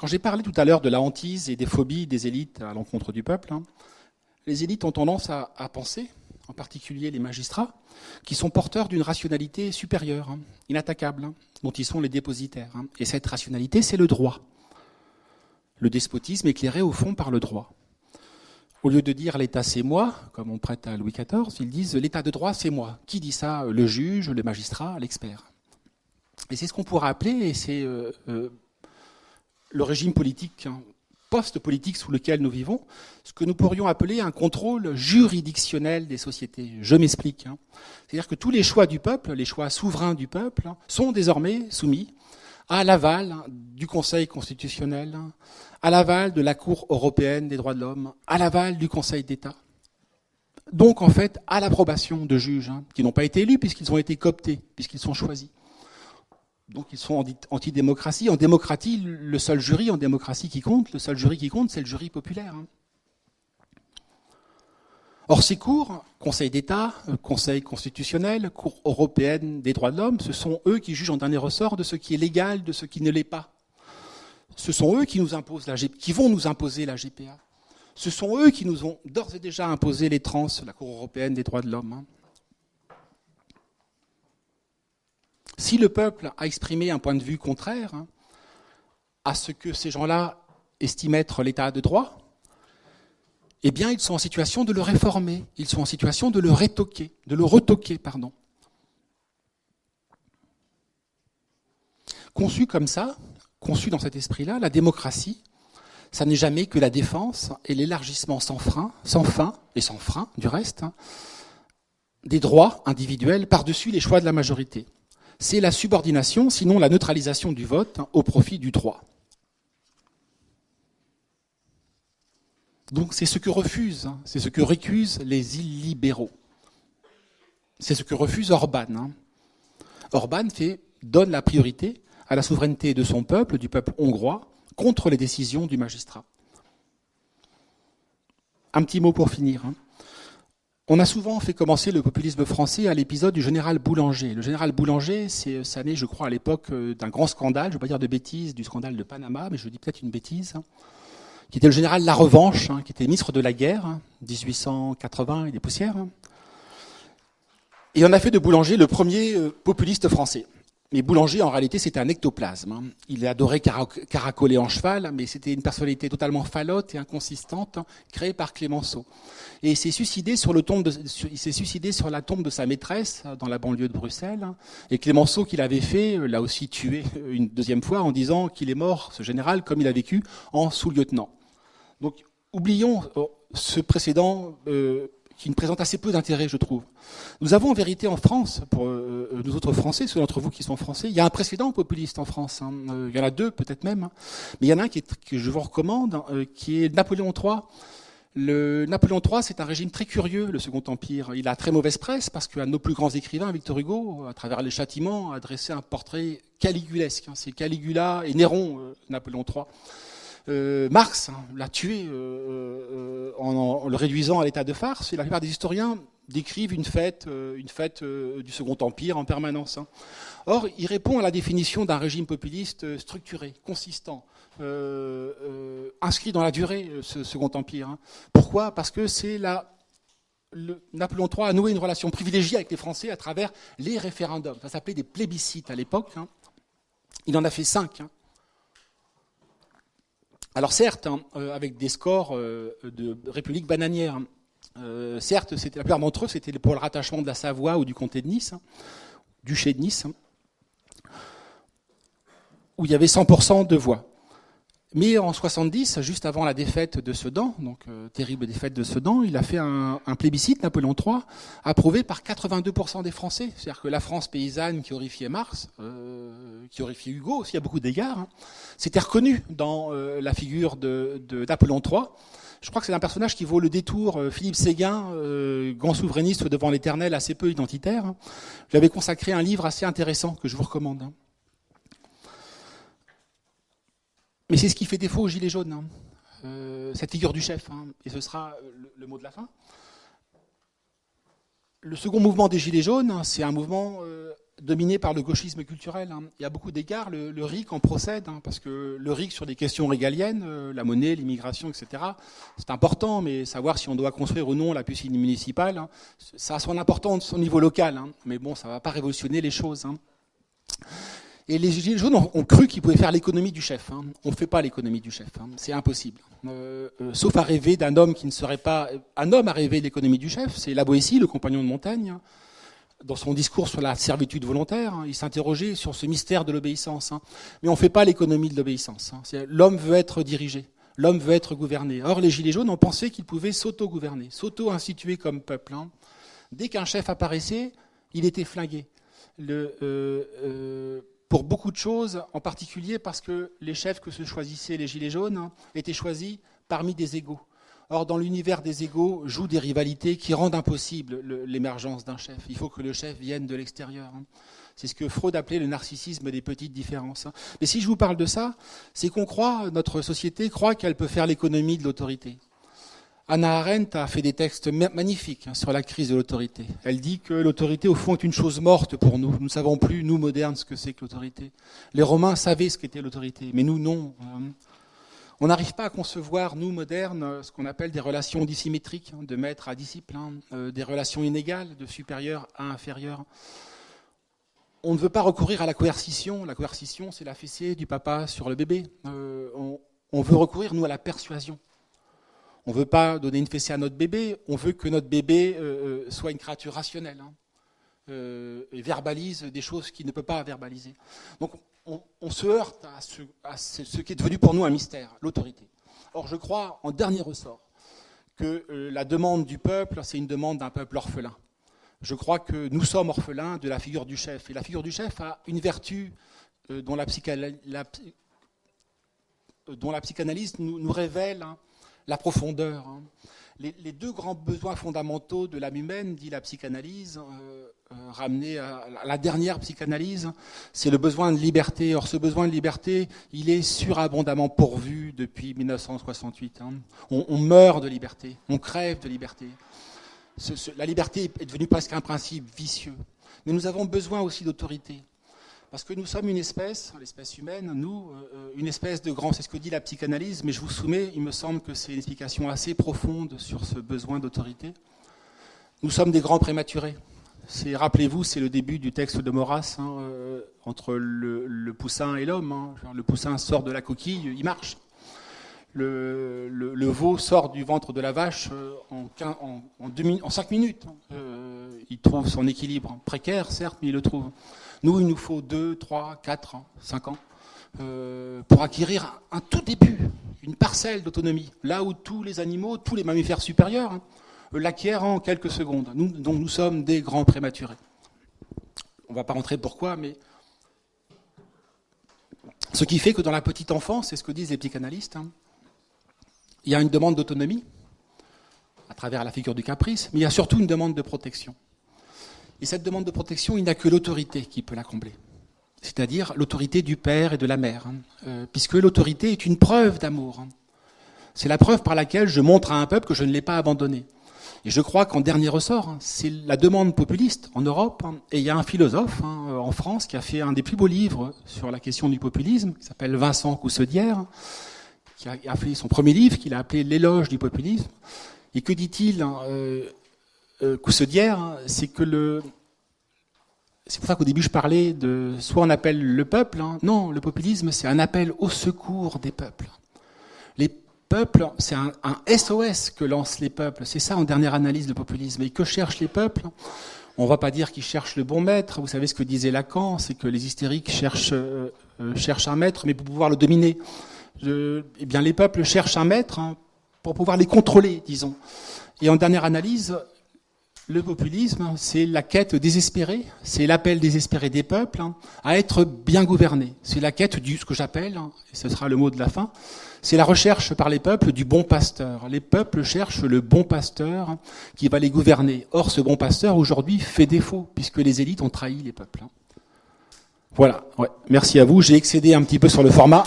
Quand j'ai parlé tout à l'heure de la hantise et des phobies des élites à l'encontre du peuple, hein, les élites ont tendance à, penser, en particulier les magistrats, qui sont porteurs d'une rationalité supérieure, hein, inattaquable, hein, dont ils sont les dépositaires. Et cette rationalité, c'est le droit. Le despotisme éclairé au fond par le droit. Au lieu de dire l'État c'est moi, comme on prête à Louis XIV, ils disent l'État de droit c'est moi. Qui dit ça? Le juge, le magistrat, l'expert. Et c'est ce qu'on pourrait appeler, et c'est euh, euh, le régime politique, hein, post-politique sous lequel nous vivons, ce que nous pourrions appeler un contrôle juridictionnel des sociétés. Je m'explique. Hein. C'est-à-dire que tous les choix du peuple, les choix souverains du peuple, hein, sont désormais soumis à l'aval du Conseil constitutionnel, à l'aval de la Cour européenne des droits de l'homme, à l'aval du Conseil d'État. Donc en fait à l'approbation de juges qui n'ont pas été élus puisqu'ils ont été cooptés, puisqu'ils sont choisis donc ils sont anti-démocratie. En démocratie, le seul jury en démocratie qui compte, le seul jury qui compte, c'est le jury populaire. Hein. Or, ces cours, Conseil d'État, euh, Conseil constitutionnel, Cour européenne des droits de l'homme, ce sont eux qui jugent en dernier ressort de ce qui est légal, de ce qui ne l'est pas. Ce sont eux qui, nous imposent la qui vont nous imposer la GPA. Ce sont eux qui nous ont d'ores et déjà imposé les trans, la Cour européenne des droits de l'homme. Hein. Si le peuple a exprimé un point de vue contraire hein, à ce que ces gens-là estiment être l'état de droit, eh bien, ils sont en situation de le réformer, ils sont en situation de le rétoquer, de le retoquer, pardon. Conçu comme ça, conçu dans cet esprit-là, la démocratie, ça n'est jamais que la défense et l'élargissement sans frein, sans fin et sans frein du reste, hein, des droits individuels par-dessus les choix de la majorité c'est la subordination, sinon la neutralisation du vote hein, au profit du droit. Donc c'est ce que refusent, hein, c'est ce que récusent les illibéraux. C'est ce que refuse Orban. Hein. Orban fait, donne la priorité à la souveraineté de son peuple, du peuple hongrois, contre les décisions du magistrat. Un petit mot pour finir. On a souvent fait commencer le populisme français à l'épisode du général Boulanger. Le général Boulanger, c'est, ça naît, je crois, à l'époque euh, d'un grand scandale, je ne veux pas dire de bêtises, du scandale de Panama, mais je dis peut-être une bêtise, hein, qui était le général La Revanche, hein, qui était ministre de la guerre, 1880 hein, et des poussières. Et on a fait de Boulanger le premier populiste français. Mais Boulanger, en réalité, c'était un ectoplasme. Hein. Il adorait caracoler en cheval, mais c'était une personnalité totalement falote et inconsistante, créée par Clémenceau. Et il s'est suicidé sur, le tombe de, la tombe de sa maîtresse dans la banlieue de Bruxelles. Et Clémenceau, qui l'avait fait, l'a aussi tué une deuxième fois en disant qu'il est mort, ce général, comme il a vécu, en sous-lieutenant. Donc, oublions euh, ce précédent euh, qui ne présente assez peu d'intérêt, je trouve. Nous avons en vérité en France, pour euh, euh, nous autres Français, ceux d'entre vous qui sont Français, il y a un précédent populiste en France. Hein. Euh, il y en a deux, peut-être même. Hein. Mais il y en a un que je vous recommande, hein, qui est Napoléon III. Le Napoléon III, c'est un régime très curieux, le Second Empire. Il a très mauvaise presse parce qu'un de nos plus grands écrivains, Victor Hugo, à travers les châtiments, a dressé un portrait caligulesque. C'est Caligula et Néron, Napoléon III. Euh, Marx hein, l'a tué euh, euh, en, le réduisant à l'état de farce. Et la plupart des historiens décrivent une fête, une fête du Second Empire en permanence. Hein. Or, il répond à la définition d'un régime populiste structuré, consistant, inscrit dans la durée, ce Second Empire. Hein. Pourquoi? Parce que c'est la Napoléon III a noué une relation privilégiée avec les Français à travers les référendums. Ça s'appelait des plébiscites à l'époque. Il en a fait cinq. Alors certes, hein, euh, avec des scores euh, de République bananière, hein, euh, certes, la plupart d'entre eux, c'était pour le rattachement de la Savoie ou du comté de Nice, hein, duché de Nice, où il y avait 100% de voix. Mais en 70, juste avant la défaite de Sedan, donc euh, terrible défaite de Sedan, il a fait un, plébiscite, Napoléon III, approuvé par 82% des Français. C'est-à-dire que la France paysanne qui horrifiait Mars, euh, qui horrifiait Hugo aussi à beaucoup d'égards, hein, s'était reconnue dans euh, la figure de, Napoléon III. Je crois que c'est un personnage qui vaut le détour. Philippe Séguin, grand souverainiste devant l'éternel, assez peu identitaire, hein, lui avait consacré un livre assez intéressant que je vous recommande. Hein. Mais c'est ce qui fait défaut aux Gilets jaunes, hein. euh, cette figure du chef, hein. et ce sera le, mot de la fin. Le second mouvement des Gilets jaunes, hein, c'est un mouvement euh, dominé par le gauchisme culturel. Il y a beaucoup d'égards, le, RIC en procède, parce que le RIC sur des questions régaliennes, euh, la monnaie, l'immigration, etc., c'est important, mais savoir si on doit construire ou non la piscine municipale, ça a son importance au niveau local, mais bon, ça ne va pas révolutionner les choses. Et les Gilets jaunes ont, cru qu'ils pouvaient faire l'économie du chef. Hein. On ne fait pas l'économie du chef, hein. c'est impossible. Euh, euh, sauf à rêver d'un homme qui ne serait pas... Un homme a rêvé l'économie du chef, c'est La Boétie, le compagnon de Montaigne. Hein. Dans son discours sur la servitude volontaire, il s'interrogeait sur ce mystère de l'obéissance. Mais on ne fait pas l'économie de l'obéissance. L'homme veut être dirigé, l'homme veut être gouverné. Or, les Gilets jaunes ont pensé qu'ils pouvaient s'auto-gouverner, s'auto-instituer comme peuple. Dès qu'un chef apparaissait, il était flingué. Le, euh, pour beaucoup de choses, en particulier parce que les chefs que se choisissaient les Gilets jaunes hein, étaient choisis parmi des égaux. Or, dans l'univers des égaux, jouent des rivalités qui rendent impossible l'émergence d'un chef. Il faut que le chef vienne de l'extérieur. Hein. C'est ce que Freud appelait le narcissisme des petites différences. Hein. Mais si je vous parle de ça, c'est qu'on croit, notre société croit qu'elle peut faire l'économie de l'autorité. Anna Arendt a fait des textes magnifiques hein, sur la crise de l'autorité. Elle dit que l'autorité, au fond, est une chose morte pour nous. Nous ne savons plus, nous, modernes, ce que c'est que l'autorité. Les Romains savaient ce qu'était l'autorité, mais nous, non. Hein. On n'arrive pas à concevoir, nous, modernes, ce qu'on appelle des relations dissymétriques, hein, de maître à disciple, euh, des relations inégales, de supérieur à inférieur. On ne veut pas recourir à la coercition. La coercition, c'est la fessée du papa sur le bébé. Euh, on veut recourir, nous, à la persuasion. On ne veut pas donner une fessée à notre bébé, on veut que notre bébé euh, euh, soit une créature rationnelle hein, euh, et verbalise des choses qu'il ne peut pas verbaliser. Donc on, se heurte à, ce, qui est devenu pour nous un mystère, l'autorité. Or je crois, en dernier ressort, que la demande du peuple, c'est une demande d'un peuple orphelin. Je crois que nous sommes orphelins de la figure du chef. Et la figure du chef a une vertu dont, la dont, la psychanalyse nous, révèle hein, la profondeur. Hein. Les, deux grands besoins fondamentaux de l'âme humaine, dit la psychanalyse, euh, euh, ramené à la dernière psychanalyse, c'est le besoin de liberté. Or, ce besoin de liberté, il est surabondamment pourvu depuis 1968. Hein. On, meurt de liberté, on crève de liberté. la liberté est devenue presque un principe vicieux. Mais nous avons besoin aussi d'autorité. Parce que nous sommes une espèce, l'espèce humaine, nous, euh, une espèce de grand, c'est ce que dit la psychanalyse, mais je vous soumets, il me semble que c'est une explication assez profonde sur ce besoin d'autorité. Nous sommes des grands prématurés. Rappelez-vous, c'est le début du texte de Maurras, hein, euh, entre le, poussin et l'homme. Hein. Le poussin sort de la coquille, il marche. Le, veau sort du ventre de la vache euh, en, en, en, 5 minutes. Hein. il trouve son équilibre précaire, certes, mais il le trouve. Nous, il nous faut 2, 3, 4, 5 ans pour acquérir un tout début, une parcelle d'autonomie, là où tous les animaux, tous les mammifères supérieurs l'acquiert en quelques secondes. Nous, donc nous sommes des grands prématurés. On ne va pas rentrer pourquoi, mais ce qui fait que dans la petite enfance, c'est ce que disent les psychanalystes, hein, il y a une demande d'autonomie à travers la figure du caprice, mais il y a surtout une demande de protection. Et cette demande de protection, il n'y a que l'autorité qui peut la combler. C'est-à-dire l'autorité du père et de la mère, hein. euh, puisque l'autorité est une preuve d'amour. Hein. C'est la preuve par laquelle je montre à un peuple que je ne l'ai pas abandonné. Et je crois qu'en dernier ressort, hein, c'est la demande populiste en Europe. Et il y a un philosophe hein, en France qui a fait un des plus beaux livres sur la question du populisme, qui s'appelle Vincent Coussedière, qui a fait son premier livre qu'il a appelé L'éloge du populisme. Et que dit-il euh, euh, Coussedière C'est que le, c'est pour ça qu'au début je parlais de soit on appelle le peuple, non, le populisme c'est un appel au secours des peuples. Les peuple, c'est un, SOS que lancent les peuples. C'est ça en dernière analyse le populisme. Et que cherchent les peuples? On ne va pas dire qu'ils cherchent le bon maître. Vous savez ce que disait Lacan, c'est que les hystériques cherchent, euh, euh, cherchent un maître, mais pour pouvoir le dominer. eh bien, les peuples cherchent un maître hein, pour pouvoir les contrôler, disons. Et en dernière analyse, le populisme, c'est la quête désespérée, c'est l'appel désespéré des peuples hein, à être bien gouvernés. C'est la quête du ce que j'appelle, hein, et ce sera le mot de la fin, c'est la recherche par les peuples du bon pasteur. Les peuples cherchent le bon pasteur qui va les gouverner. Or, ce bon pasteur, aujourd'hui, fait défaut, puisque les élites ont trahi les peuples. Voilà. Merci à vous. J'ai excédé un petit peu sur le format.